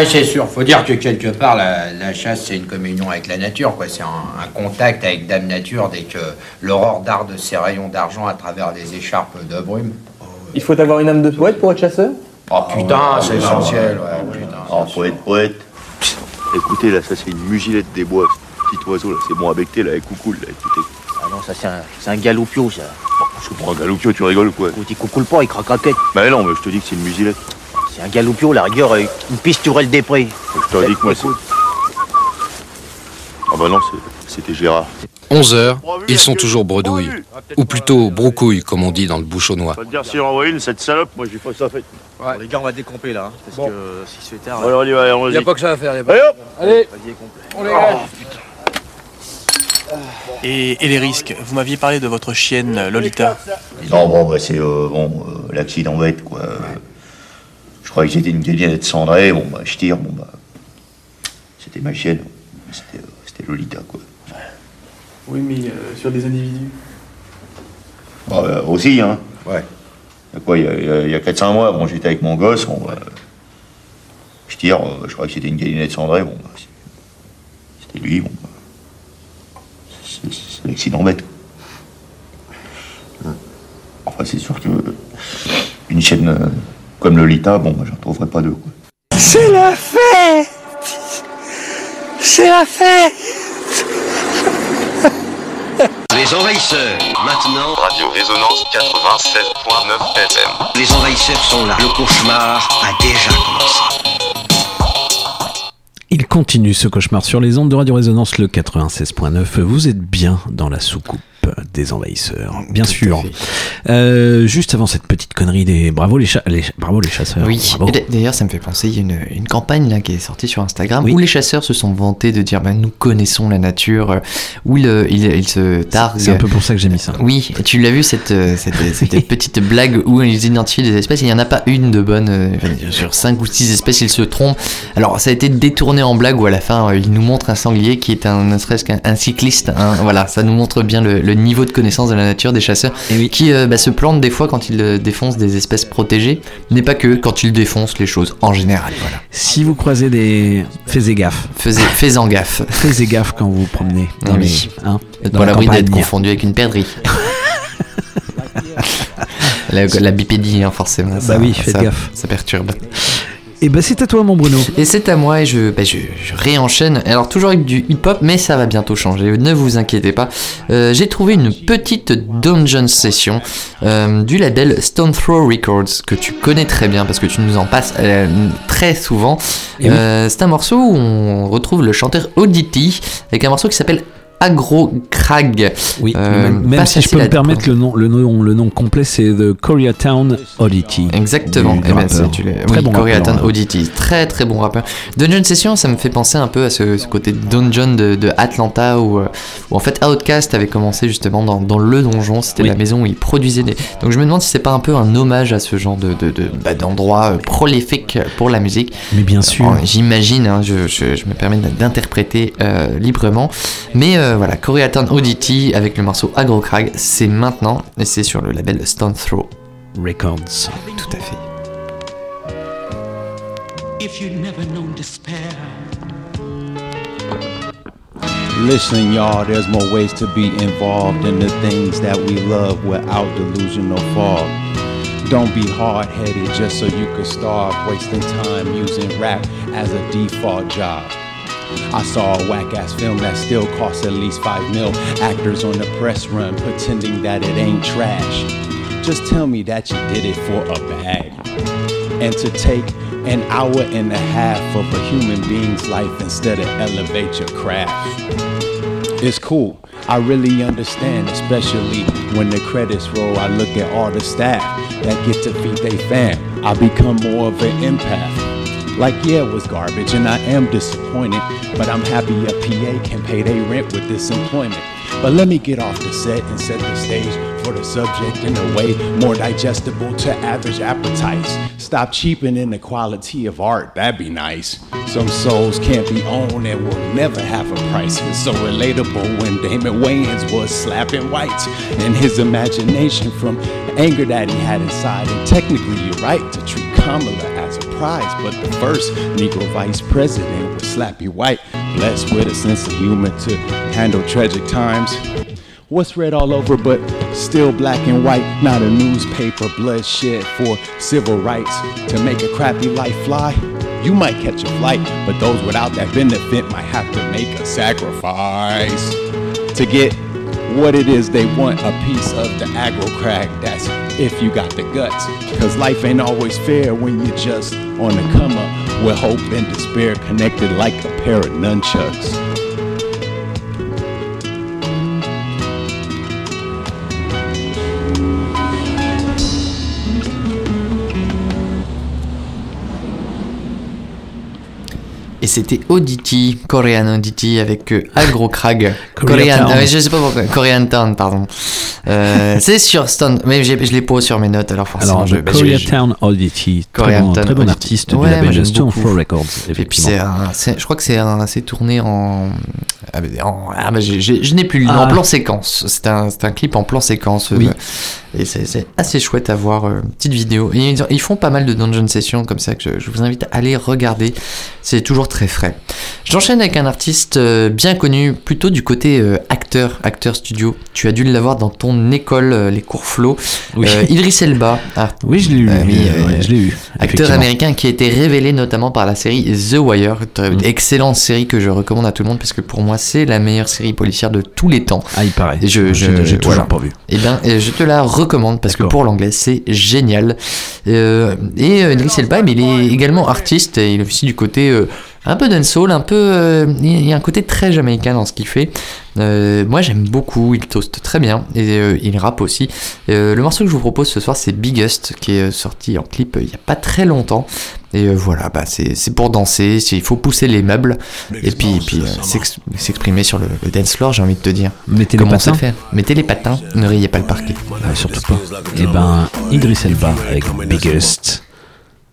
Ah c'est sûr, faut dire que quelque part la, la chasse c'est une communion avec la nature, quoi. C'est un, un contact avec Dame Nature dès que l'aurore darde ses rayons d'argent à travers les écharpes de brume. Il faut avoir une âme de poète pour être chasseur? Oh putain, c'est essentiel, ouais, putain. Oh, poète, poète. Écoutez, là, ça, c'est une mugilette des bois. ce Petit oiseau, là, c'est bon à becter, là, avec coucou, là, écoutez. Ah non, ça c'est un, c'est un galoupio, ça. Je prends un galoupio, tu rigoles ou quoi? Écoute, il coucoule pas, il craque à quête. Bah non, mais je te dis que c'est une musilette. Un galoupio, la rigueur, euh, une pisturelle des prés. Je te dis que moi, c'est... Ah bah non, c'était Gérard. 11 heures, ils sont toujours bredouilles. Ou plutôt broucouilles, comme on dit dans le bouchonnois. Te dire en envoie une, cette salope, moi, j'ai pas ça fait. Bon, Les gars, on va décomper là, hein, parce que si se fait tard. Alors, on y va, allons-y. Y a pas que ça à faire, y a pas- Allez, hop Allez, Vas-y, complet. on les Et, et les risques Vous m'aviez parlé de votre chienne euh, Lolita. Non, bon, bah, c'est euh, bon, euh, l'accident bête, quoi. Euh, croyais que c'était une galinette cendrée, bon, bah, je tire, bon, bah. C'était ma chienne. C'était euh, c'était Lolita, quoi. Oui, mais euh, sur des individus. Bah, euh, aussi, hein. Ouais. Il y a quoi, il y a, il y a- il y a 400 mois, bon, j'étais avec mon gosse, bon, bah, je tire, euh, je crois que c'était une galinette cendrée, bon, bah, c'était lui, bon, bah, c'est c'est l'accident bête. Enfin, Après, c'est sûr que une chaîne euh, comme Lolita, bon, moi, j'en trouverais pas deux. quoi. C'est la fête C'est la fête Les envahisseurs, maintenant. Radio Résonance 96.9 FM. Les envahisseurs sont là. Le cauchemar a déjà commencé. Il continue ce cauchemar sur les ondes de Radio Résonance le 96.9. Vous êtes bien dans la soucoupe des envahisseurs, bien sûr. Euh, juste avant cette petite connerie des bravo les, cha- les- bravo les chasseurs. Oui, d'ailleurs ça me fait penser, il y a une, une campagne là, qui est sortie sur Instagram où les chasseurs se sont vantés de dire bah, nous connaissons la nature, euh, où ils, euh, ils, ils se targuent. C'est un peu pour ça que j'ai mis ça. Oui, tu l'as vu cette, euh, cette, *laughs* cette petite blague où ils identifient des espèces, il n'y en a pas une de bonne, enfin, sur 5 ou 6 espèces ils se trompent. Alors ça a été détourné en blague où à la fin ils nous montrent un sanglier qui est un, ne serait-ce qu'un un cycliste. hein. voilà, ça nous montre bien le, le niveau de connaissance de la nature des chasseurs qui euh, bah, se plantent des fois quand ils euh, défoncent des espèces protégées, mais pas que quand ils défoncent les choses en général. Voilà. Si vous croisez des faites gaffe. Faisez, faites-en gaffe. *laughs* Faites gaffe quand vous vous promenez dans Oui. les hein, dans pas à la d'être confondu avec une perdrix. *laughs* la, la bipédie, hein, forcément. Bah ça- oui, faites ça- gaffe. Ça perturbe. Et bah c'est à toi mon Bruno. Et c'est à moi et je, bah, je, je réenchaîne. Alors toujours avec du hip-hop, mais ça va bientôt changer. Ne vous inquiétez pas. Euh, J'ai trouvé une petite dungeon session euh, du label Stone Throw Records que tu connais très bien parce que tu nous en passes euh, très souvent. Oui. C'est un morceau où on retrouve le chanteur Audity avec un morceau qui s'appelle Agro Crag. Oui, Euh, même, si je peux me permettre le nom, le nom, le nom complet, c'est The Koreatown Oddity. Exactement, Eh ben, tu Très oui, bon Koreatown rappeur, hein. Oddity, très très bon rappeur. Dungeon Session, ça me fait penser un peu à ce, ce côté dungeon de, de Atlanta où, euh, où en fait Outcast avait commencé justement dans, dans le donjon, c'était Oui. la maison où il produisait des. Donc je me demande si c'est pas un peu un hommage à ce genre de, de, de- bah, d'endroit euh, prolifique pour la musique. Mais bien sûr. Bon, J'imagine, hein, je, je- je me permets d'interpréter euh, librement. Mais euh, voilà, Koreatown Oddity avec le morceau Agro Crag, c'est maintenant et c'est sur le label Stone Throw. Records. Tout à fait. If you've never known despair, Listen, y'all, there's more ways to be involved in the things that we love without delusional fog. Don't be hard headed just so you could starve, wasting time using rap as a default job. I saw a whack ass film that still costs at least 5 mil. Actors on the press run pretending that it ain't trash. Just tell me that you did it for a bag. And to take an hour and a half of a human being's life instead of elevate your craft. It's cool. I really understand, especially when the credits roll. I look at all the staff that get to feed their fam. I become more of an empath. Like, yeah, it was garbage, and I am disappointed, but I'm happy a PA can pay their rent with this employment. But let me get off the set and set the stage for the subject in a way more digestible to average appetites. Stop cheapening the quality of art, that'd be nice. Some souls can't be owned and will never have a price. It's so relatable when Damon Wayans was slapping whites in his imagination from anger that he had inside. And technically, you're right to treat Kamala as a prize, but the first Negro vice president was Slappy White, blessed with a sense of humor to handle tragic times. What's red all over but still black and white? Not a newspaper bloodshed for civil rights to make a crappy life fly. You might catch a flight, but those without that benefit might have to make a sacrifice to get what it is they want a piece of the aggro crack. That's if you got the guts. Cause life ain't always fair when you're just on the come up with hope and despair connected like a pair of nunchucks. Et c'était Audity, Korean Audity avec euh, Agro Crag. *laughs* Ah ouais, je sais pas pourquoi. Korean Town, pardon. Euh, *laughs* c'est sur Stone. Mais je les pose sur mes notes alors forcément. Alors, je, bah, je- Koreatown Oddity, très bon, très bon artiste Ouais, moi, label j'aime Stone. Throw Records, Et puis effectivement. c'est je crois que c'est tourné en Ah, mais en- ah, je n'ai plus le nom. Ah. En plan séquence. C'est un, un clip en plan séquence. euh, Oui. et c'est c'est assez chouette à voir. euh, petite vidéo. Et ils, ils font pas mal de dungeon sessions comme ça que je, je vous invite à aller regarder. C'est toujours très frais. J'enchaîne avec un artiste euh, bien connu, plutôt du côté euh, acteur, acteur studio. Tu as dû l'avoir dans ton école, euh, les cours. Oui. Euh, Idris Elba. Ah, Oui, je l'ai eu. euh, oui, euh, euh, ouais, je l'ai eu. Acteur américain qui a été révélé notamment par la série The Wire, Très- excellente série que je recommande à tout le monde parce que pour moi c'est la meilleure série policière de tous les temps. Ah, il paraît. Et je, je, J'ai- j'ai toujours pas vu. Eh bien, je te la recommande parce que pour l'anglais c'est génial. Et Idris Elba, mais il est également artiste et il est aussi du côté un peu dancehall, un peu, euh, il y a un côté très jamaïcain dans ce qu'il fait. Euh, moi j'aime beaucoup, il toast très bien et euh, il rappe aussi. Euh, le morceau que je vous propose ce soir c'est Biggest qui est sorti en clip euh, il n'y a pas très longtemps. Et euh, voilà, bah, c'est c'est pour danser, il faut pousser les meubles et puis, puis euh, s'ex- s'exprimer sur le, le dance floor, j'ai envie de te dire. Mettez les Comment ça patins. fait Mettez les patins, ne rayez pas le parquet. Ah, surtout pas. Et ben, Idris Elba avec Biggest.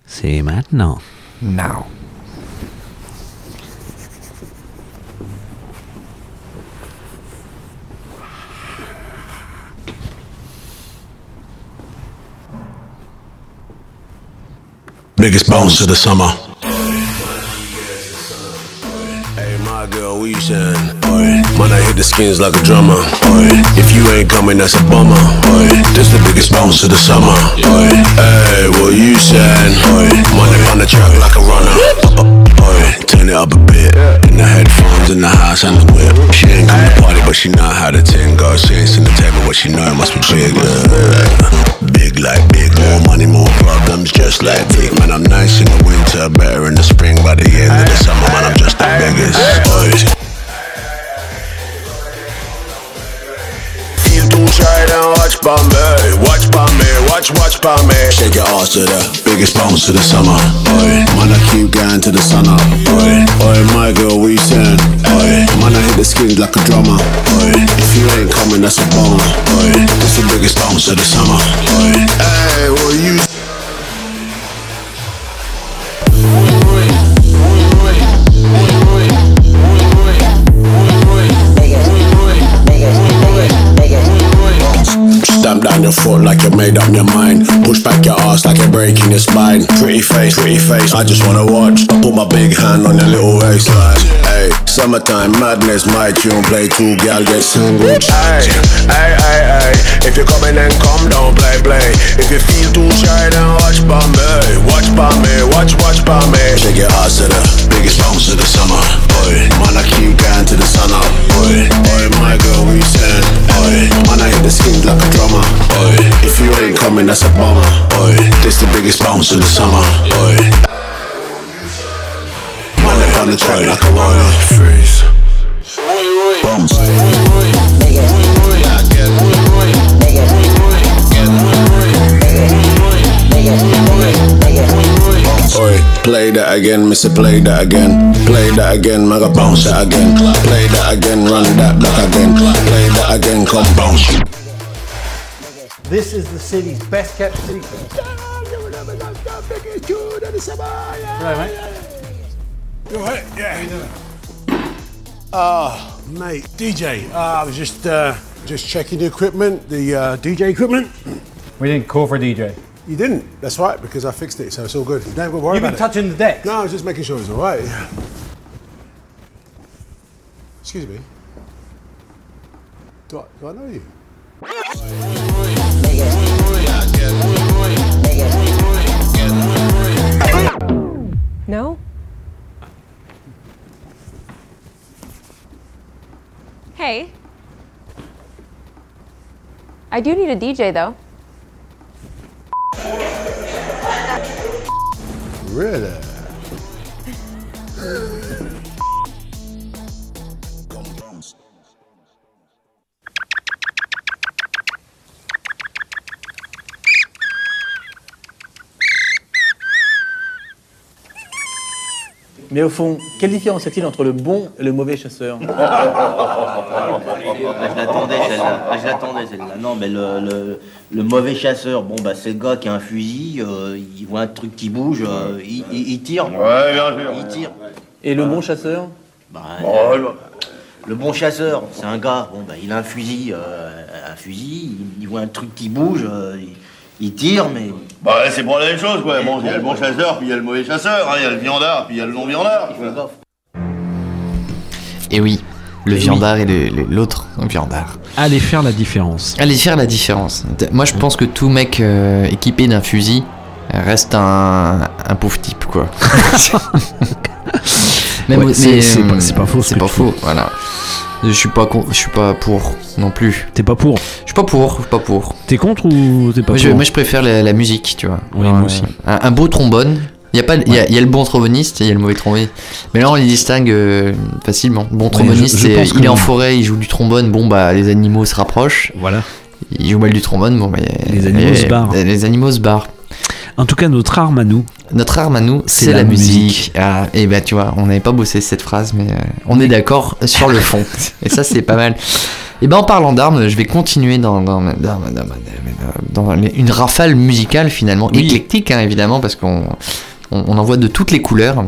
C'est maintenant. Now. Biggest bounce of the summer. Hey, my girl, we Oi. Man, I hit the skins like a drummer. If you ain't coming, that's a bummer. This the biggest bounce of the summer. Hey, what you. Man, I on the track like a runner. Oi. Turn it up a bit. In the headphones, in the house, and the whip. She ain't come to party, but she know how the ting goes. She ain't seen the table, but she know it must be big. uh, Big like big, more money, more problems, just like big. Man, I'm nice in the winter, better in the spring. By the end of the summer, man, I'm just the biggest. Oi. Shy, then watch by me, watch by me, watch, watch by me. Shake your ass to the biggest bounce of the summer. Oi, man, I keep going to the sun up. Oi, oi, my girl, we sing. Oi, man, I hit the skins like a drummer. Oi, if you ain't coming, that's a bummer. Oi, this the biggest bounce of the summer. Oi, hey, what you? Stamp down your foot like you made up your mind. Push back your ass like you're breaking your spine. Pretty face, pretty face. I just wanna watch. I put my big hand on your little waistline. Hey, summertime madness, my tune play two gal get sandwich. Hey, hey, hey, hey. If you're coming then come, don't play, play. If you feel too shy, then watch me. Watch me, watch, watch me. Shake your ass to the biggest bounce of the summer. Boy, man, I keep going to the sun up. Boy, boy, my girl, we send. Boy, man, I hit the skins like a drummer. Boy, if you ain't coming, that's a bummer. Boy, this the biggest bounce of the summer. Boy, man, they on the track like a roller. Freeze. Bounce. Play that again, Mr. Play that again. Play that again, maga bounce that again. Play that again, run that back again. Play that again, come bounce. This is the city's best kept secret. Right, mate? You alright? Yeah. Ah, mate, DJ. Uh, I was just uh, just checking the equipment, the uh, DJ equipment. We didn't call for a DJ. You didn't. That's right, because I fixed it, so it's all good. You don't have to worry You've been about touching the deck. No, I was just making sure it's all right. Excuse me. Do I, do I know you? No? Hey. I do need a DJ though. Really? *laughs* Mais au fond, quelle différence y a-t-il entre le bon et le mauvais chasseur? Je l'attendais celle-là. Ah, je l'attendais celle-là. Non, mais le, le- le mauvais chasseur, bon bah c'est le gars qui a un fusil, euh, il voit un truc qui bouge, euh, il, il- il tire. Ouais, bien sûr. Il tire. Et le bon chasseur? Bah, Oh, le- Le bon chasseur, c'est un gars, bon, bah, il a un fusil, euh, un fusil, il, il voit un truc qui bouge, euh, il, il tire, mais. Bah, c'est pour la même chose, quoi. Bon, il y a le bon chasseur, puis il y a le mauvais chasseur, hein, il y a le viandard, puis il y a le non-viandard. Et oui, le viandard et le- le- l'autre viandard. Allez faire la différence. Allez faire la différence. Moi, je pense que tout mec euh, équipé d'un fusil reste un, un pauvre type, quoi. *laughs* *laughs* Ouais, c'est- euh, pas- c'est pas faux ce C'est pas faux, voilà. Je suis pas con- je suis pas pour non plus. T'es pas pour Je suis pas pour, je suis pas pour. T'es contre ou t'es pas moi, je, pour moi, je préfère la, la musique, tu vois. Oui, Genre, moi euh, aussi. Un, un beau trombone. Il y a pas, il y a- il y, a le bon tromboniste et il y a le mauvais tromboniste. Mais là, on les distingue euh, facilement. Bon tromboniste, je- je il est en forêt, il joue du trombone. Bon, bah, les animaux se rapprochent. Voilà. Il joue mal du trombone. Bon, bah, Les animaux se barrent. Les animaux se barrent. En tout cas, notre arme à nous. Notre arme à nous, c'est la, musique. Ah, et bah tu vois, on n'avait pas bossé cette phrase, mais euh, on est d'accord sur le fond. *laughs* et ça, c'est pas mal. Et ben en parlant d'armes, je vais continuer dans, dans, une rafale musicale finalement, Oui. éclectique hein, évidemment, parce qu'on on, on en voit de toutes les couleurs.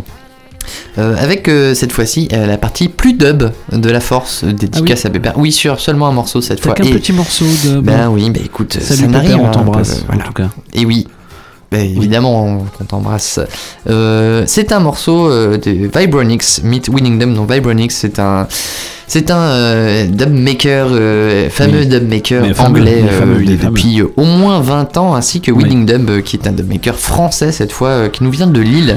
Euh, avec euh, cette fois-ci euh, la partie plus dub de la force, dédicace à Pépère. Oui, sur seulement un morceau cette fois. qu'un Et- petit morceau de. Ben oui, bah écoute, Salut ça m'arrive. Pépère, on hein, t'embrasse, voilà. en tout cas. Et oui, évidemment, on, on t'embrasse. Euh, c'est un morceau euh, de Vibronix, Meet Winningdom. Donc Vibronix, c'est un, c'est un euh, dub maker, euh, fameux Oui. dub maker Mais fameux, anglais euh, fameux, depuis euh, au moins 20 ans, ainsi que Winning Dub, euh, qui est un dub maker français cette fois, qui nous vient de Lille.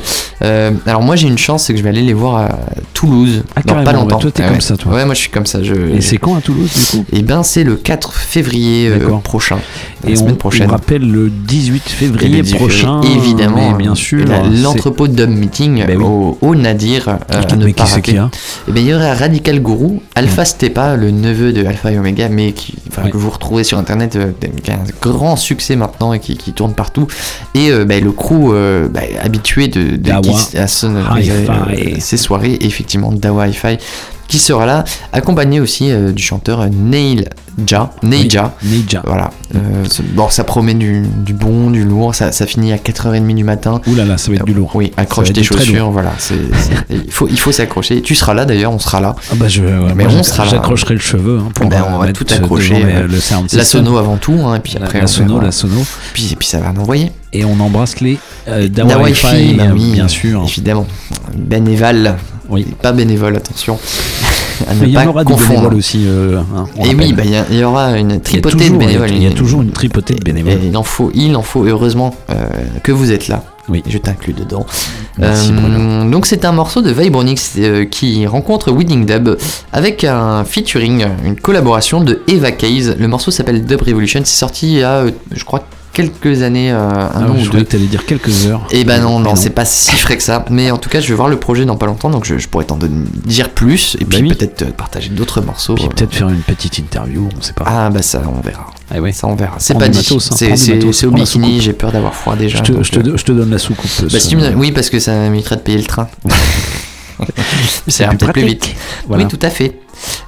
Alors moi j'ai une chance, c'est que je vais aller les voir à Toulouse Ah, dans pas longtemps. ouais, toi, t'es Ouais, comme ça, toi. Ouais, moi je suis comme ça. Je, Et c'est quand à Toulouse du coup? Et ben c'est le 4 février prochain, la Et semaine on, prochaine. on rappelle le 18 Et février le 18 prochain. février, évidemment, mais bien sûr. la- l'entrepôt Dub Meeting Ben oui. au, au Nadir. euh, à ne pas qui rater. Eh ben, il y aurait Radical Guru, Alpha Stepa, le neveu de Alpha et Omega, mais qui, enfin, que vous retrouvez sur internet, euh, qui a un grand succès maintenant et qui, qui tourne partout. Et euh, ben, le crew euh, ben, habitué de, de Dawa à soirées, effectivement, Dawa Hi-Fi, qui sera là, accompagné aussi euh, du chanteur euh, Neil Ja, Neija. Neija. Voilà. Euh, bon, ça promet du, du bon, du lourd. Ça, ça finit à 4h30 du matin. Ouh là là, ça va être du lourd. Oui, accroche tes chaussures. Voilà. *laughs* il faut, il faut s'accrocher. Tu seras là d'ailleurs, on sera là. Ah bah je, ouais, Mais on sera là. J'accrocherai le cheveu hein, pour Ben, on va tout accrocher. les- euh, le sound la sono avant tout, hein, et puis après la on sono, la sono. Puis, et puis ça va l'envoyer. Et on embrasse les euh, Dawa Dawa bah oui, bien sûr. Évidemment. Bénéval. Oui. Pas bénévole, attention. *laughs* Il y en aura du confondre. bénévole aussi. euh, hein, Et oui, bah, il y aura une tripotée toujours- de bénévoles. Il y a toujours une tripotée de bénévoles. Et il en faut, il en faut, et heureusement euh, que vous êtes là. Oui. Je t'inclus dedans. Merci, Euh, donc c'est un morceau de Vibronix qui rencontre Winning Dub avec un featuring, une collaboration de Eva Case. Le morceau s'appelle Dub Revolution. C'est sorti il y a, je crois, quelques années, euh, un Ah, an ou deux. que t'allais dire quelques heures. Et ben non, non, c'est pas si frais que ça. Mais en tout cas, je vais voir le projet dans pas longtemps, donc je, je pourrais t'en dire plus et Bah puis oui. peut-être euh, partager d'autres morceaux. Puis peut-être faire une petite interview, on sait pas. Ah bah ça, on verra. Ah ouais. Ça, on verra. C'est pas dit. hein, C'est au bikini. J'ai peur d'avoir froid déjà. Je te, je te euh, do- je te donne la soucoupe. bah, si tu me Oui, parce que ça m'éviterait de payer le train. *laughs* c'est un peut-être plus vite. Voilà. Oui, tout à fait.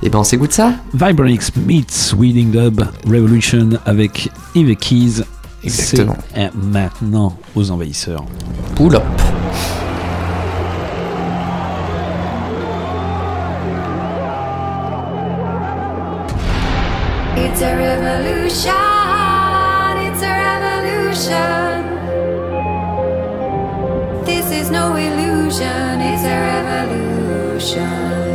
Et ben on s'écoute ça Vibronix meets Weeding Dub Revolution avec Eve Keys. Exactement. C'est euh, maintenant aux envahisseurs. Pull up. It's a revolution. It's a revolution. This is no illusion. It's a revolution.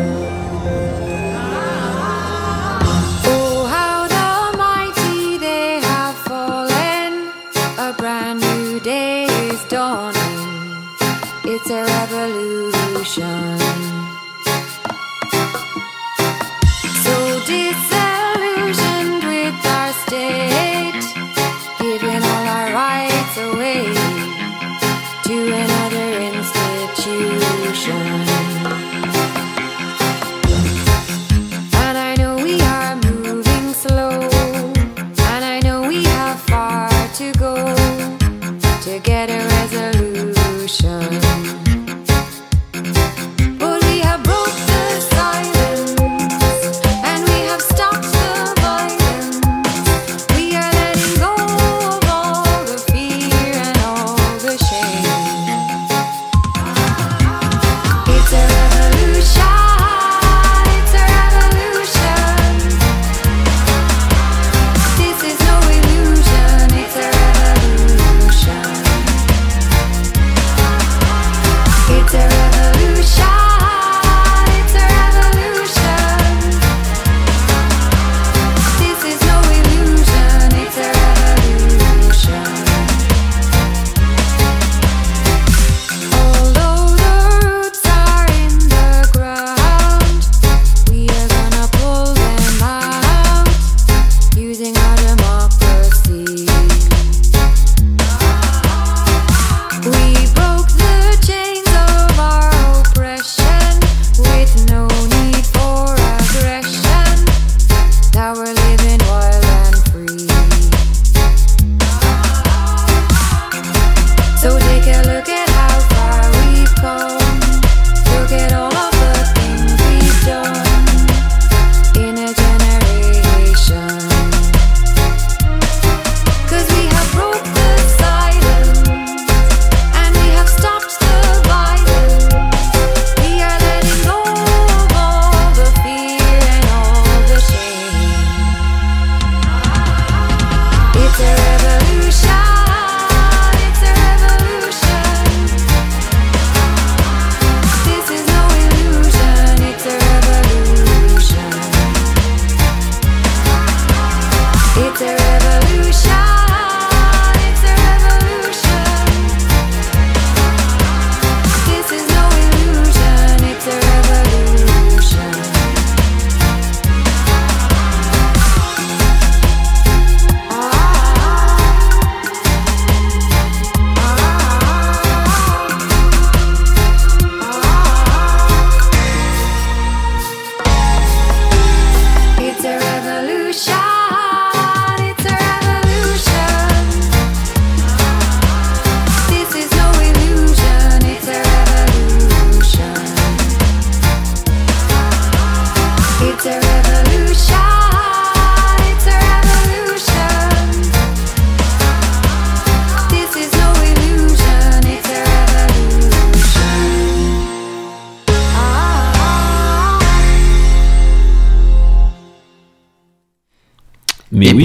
It's a revolution.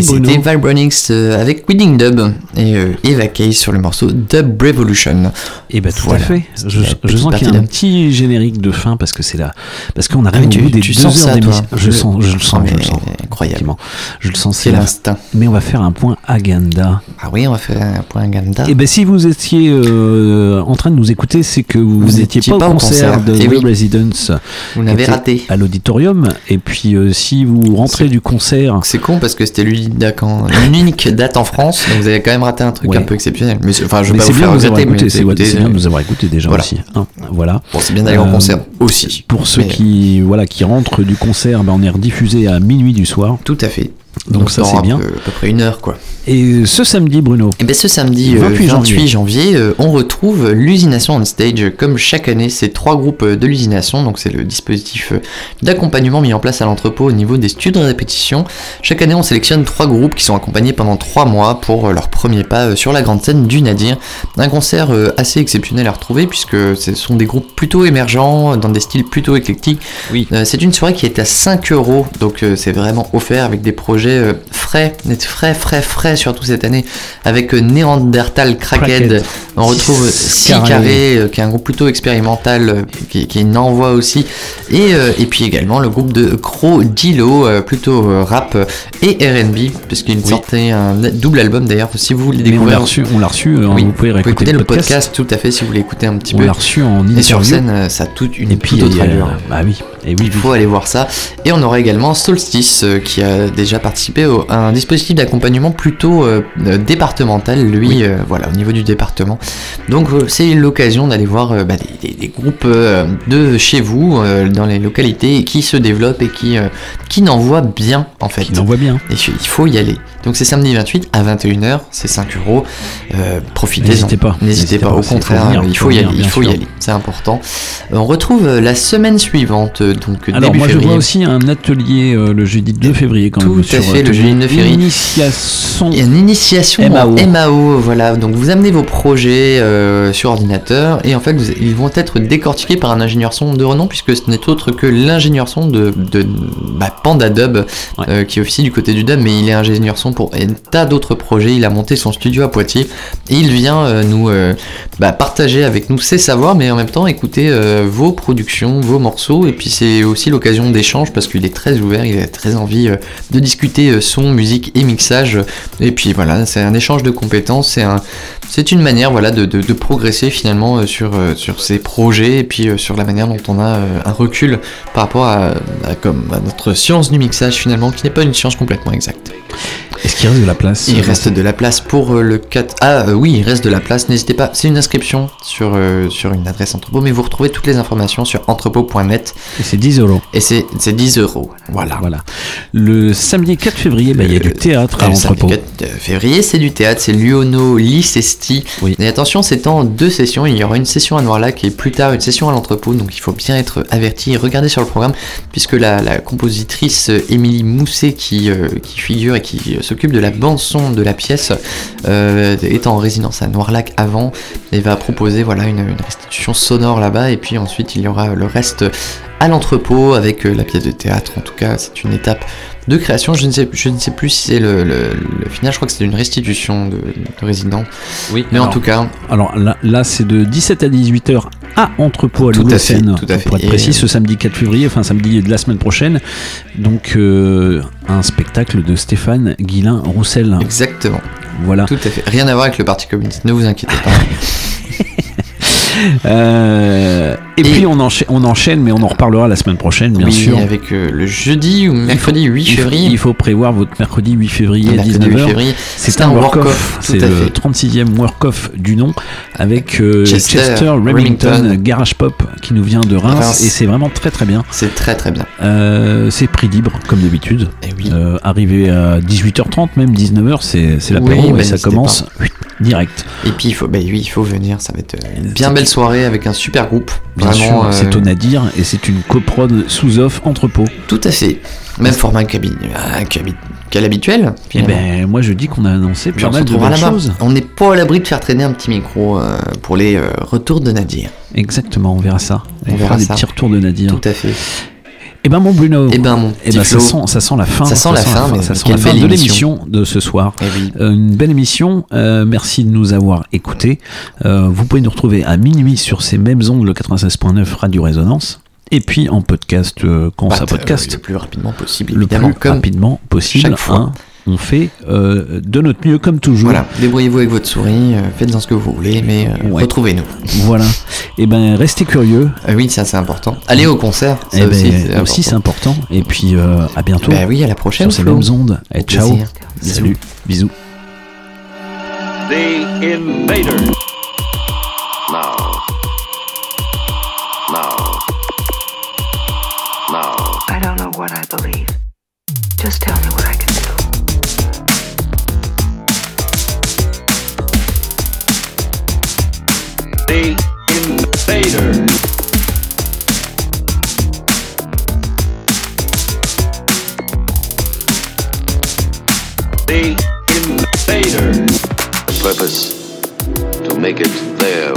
Bruno. c'était Vibronix euh, avec Wedding Dub et euh, Eva Case sur le morceau Dub Revolution. Et bah tout Voilà. à fait. Je, je sens qu'il y a un petit générique de fin parce que c'est là, parce qu'on arrive Ah au bout des deux heures d'émission. Je le sens, je le sens, je le sens. incroyable. Je le sens. C'est l'instinct. Mais on va faire un point agenda. Ah oui, on va faire un point Ganda. Et ben si vous étiez euh, en train de nous écouter, c'est que vous Vous n'étiez étiez pas, pas au concert, concert. de Eh The oui. Residence. Vous l'avez raté. À l'auditorium. Et puis euh, si vous rentrez du concert, C'est con parce que c'était l'unique date en- en France, donc vous avez quand même raté un truc Ouais. un peu exceptionnel. Mais enfin, je vais pas vous bien faire regretter. C'est bien de nous avoir écouté déjà voilà. aussi. hein. Voilà. Bon, c'est bien d'aller en Euh, concert aussi. Pour ceux Mais- qui voilà qui rentrent du concert, ben, on est rediffusé à minuit du soir. Tout à fait. Donc, ça c'est bien. peu- à peu près une heure quoi. Et ce samedi, Bruno. Et bien ce samedi euh, 28 28, janvier. janvier, euh, on retrouve l'usination on stage. Comme chaque année, c'est trois groupes euh, de l'usination, donc c'est le dispositif euh, d'accompagnement mis en place à l'entrepôt au niveau des studios de répétition. Chaque année, on sélectionne trois groupes qui sont accompagnés pendant trois mois pour euh, leur premier pas euh, sur la grande scène du Nadir. Un concert euh, assez exceptionnel à retrouver puisque ce sont des groupes plutôt émergents, dans des styles plutôt éclectiques. Oui. Euh, c'est une soirée qui est à 5 euros, donc euh, c'est vraiment offert avec des projets euh, frais, net- frais, frais, frais, surtout cette année, avec euh, Neanderthal Crackhead. On retrouve Six 6 carrés. carrés, euh, qui est un groupe plutôt expérimental, qui, qui en envoie aussi. Et, et puis également le groupe de Crow Dilo, plutôt rap et RB, puisqu'il sortait un double album d'ailleurs, si vous voulez on découvrir. l'a reçu, on l'a reçu. Oui, vous pouvez écouter le podcast. tout à fait si vous voulez écouter un petit On peu. l'a reçu en Et sur interview. scène, ça a toute une Et puis, toute autre allure. bah oui. Et oui, Il faut aller voir ça. Et on aura également Solstice qui a déjà participé au- à un dispositif d'accompagnement plutôt euh, euh, départemental, lui, euh, voilà, au niveau du département. Donc c'est l'occasion d'aller voir bah, des, des- des groupes de chez vous, dans les localités, qui se développent et qui, qui n'envoient bien en fait. Qui n'envoie bien. Et il faut y aller. Donc c'est samedi 28 à 21h, c'est 5 euros. Euh, profitez N'hésitez pas. N'hésitez pas, pas, au contraire, venir, il faut y venir, aller, il bien faut y aller, c'est important. On retrouve la semaine suivante, donc Alors début moi février. je vois aussi un atelier euh, le jeudi 2 février quand Tout même. sur, fait, le jeudi 9 février. Initiation. Il y a une initiation MAO. en MAO, voilà. Donc vous amenez vos projets euh, sur ordinateur et en fait vous- ils vont être décortiqués par un ingénieur son de renom puisque ce n'est autre que l'ingénieur son de, de bah, Panda Dub euh, qui officie du côté du dub mais il est ingénieur son pour un tas d'autres projets. Il a monté son studio à Poitiers et il vient euh, nous euh, bah, partager avec nous ses savoirs mais en même temps écouter vos productions, vos morceaux et puis c'est aussi l'occasion d'échange parce qu'il est très ouvert, il a très envie de discuter euh, son, musique et mixage et puis voilà, c'est un échange de compétences, c'est un, c'est une manière voilà de, progresser finalement euh, sur euh, sur ces projets et puis sur la manière dont on a un recul par rapport à comme à notre science du mixage finalement qui n'est pas une science complètement exacte. Est-ce qu'il reste de la place Il reste de la place pour euh, le 4. Ah euh, oui, il reste de la place. N'hésitez pas. C'est une inscription sur, euh, sur une adresse entrepôt, mais vous retrouvez toutes les informations sur entrepôt.net. Et c'est 10 euros. Et c'est c'est 10 euros. Voilà. Voilà. Le samedi 4 février, bah, il y a du théâtre à Le samedi l'entrepôt. 4 février, c'est du théâtre, c'est Luono Licesti. Et attention, c'est en deux sessions. Il y aura une session à Noirlac et plus tard une session à l'entrepôt. Donc il faut bien être averti et regarder sur le programme, puisque la, la compositrice Émilie Mousset, qui, euh, qui figure et qui s'occupe de la bande-son de la pièce, euh, est en résidence à Noirlac avant et va proposer voilà, une, une restitution sonore là-bas. Et puis ensuite, il y aura le reste à l'entrepôt avec euh, la pièce de théâtre. En tout cas, c'est une étape de création. Je ne sais, je ne sais plus si c'est le, le- le final. Je crois que c'est une restitution de, de résident. Oui, mais en tout cas, Alors là, là c'est de 17 à 18 h à Entrepôt à Loulou-Seine, tout à fait. pour être précis, ce samedi 4 février, enfin samedi de la semaine prochaine. Donc euh, un spectacle de Stéphane Guillain Roussel. exactement. Voilà. Tout à fait. Rien à voir avec le Parti communiste. Ne vous inquiétez pas. *laughs* Euh, et, puis on enchaîne, on enchaîne, mais on en reparlera la semaine prochaine, bien oui, sûr. avec euh, le jeudi ou mercredi 8 Il faut- février. Il faut prévoir votre mercredi 8 février à Mercredi 19h. 8 février. C'est un work-off. C'est le 36e work-off du nom avec euh, Chester Chester, Remington, Remington. Garage Pop qui nous vient de Reims, Reims. et c'est vraiment très très bien. C'est très très bien. C'est prix libre comme d'habitude. Eh oui. Arrivé à 18h30, même 19h, c'est l'apéro Oui, bah, et ça n'hésitez commence direct. Et puis il faut, bah oui, il faut venir, ça va être bien belle soirée avec un super groupe. Bien Vraiment, sûr, euh, c'est au Nadir et c'est une coprode sous off entrepôt. Tout à fait. Même format euh, qu'à l'habituel. Et finalement. ben moi je dis qu'on a annoncé Puis on mal de choses. On n'est pas à l'abri de faire traîner un petit micro euh, pour les euh, retours de Nadir. Exactement, on verra ça. On On, verra fera des petits retours de Nadir. Tout à fait. Et ben mon Bruno. Eh ben, mon Eh ben, ça sent, ça sent la fin. Ça sent la fin, ça sent la fin de émission. l'émission de ce soir. Eh. Euh, une belle émission. Euh, merci de nous avoir écoutés. Euh, vous pouvez nous retrouver à minuit sur ces mêmes ondes, le 96.9 Radio Résonance. Et puis en podcast, euh, quand Bah, ça euh, podcast, le plus rapidement possible, le évidemment, plus comme rapidement possible. chaque fois. hein. On fait euh, de notre mieux comme toujours. Voilà, débrouillez-vous avec votre souris, euh, faites-en ce que vous voulez, mais euh, Ouais. retrouvez-nous. Voilà. Et ben restez curieux. Ah oui, ça c'est important. Allez au concert, ça Eh ben, aussi, c'est aussi c'est important. Et puis euh, à bientôt. Bah oui, à la prochaine, Sur ces mêmes ondes. Et Au ciao. plaisir. Salut. Bisous. The Invaders. Now. Now. Now. I don't know what I believe. Just tell me what purpose to make it their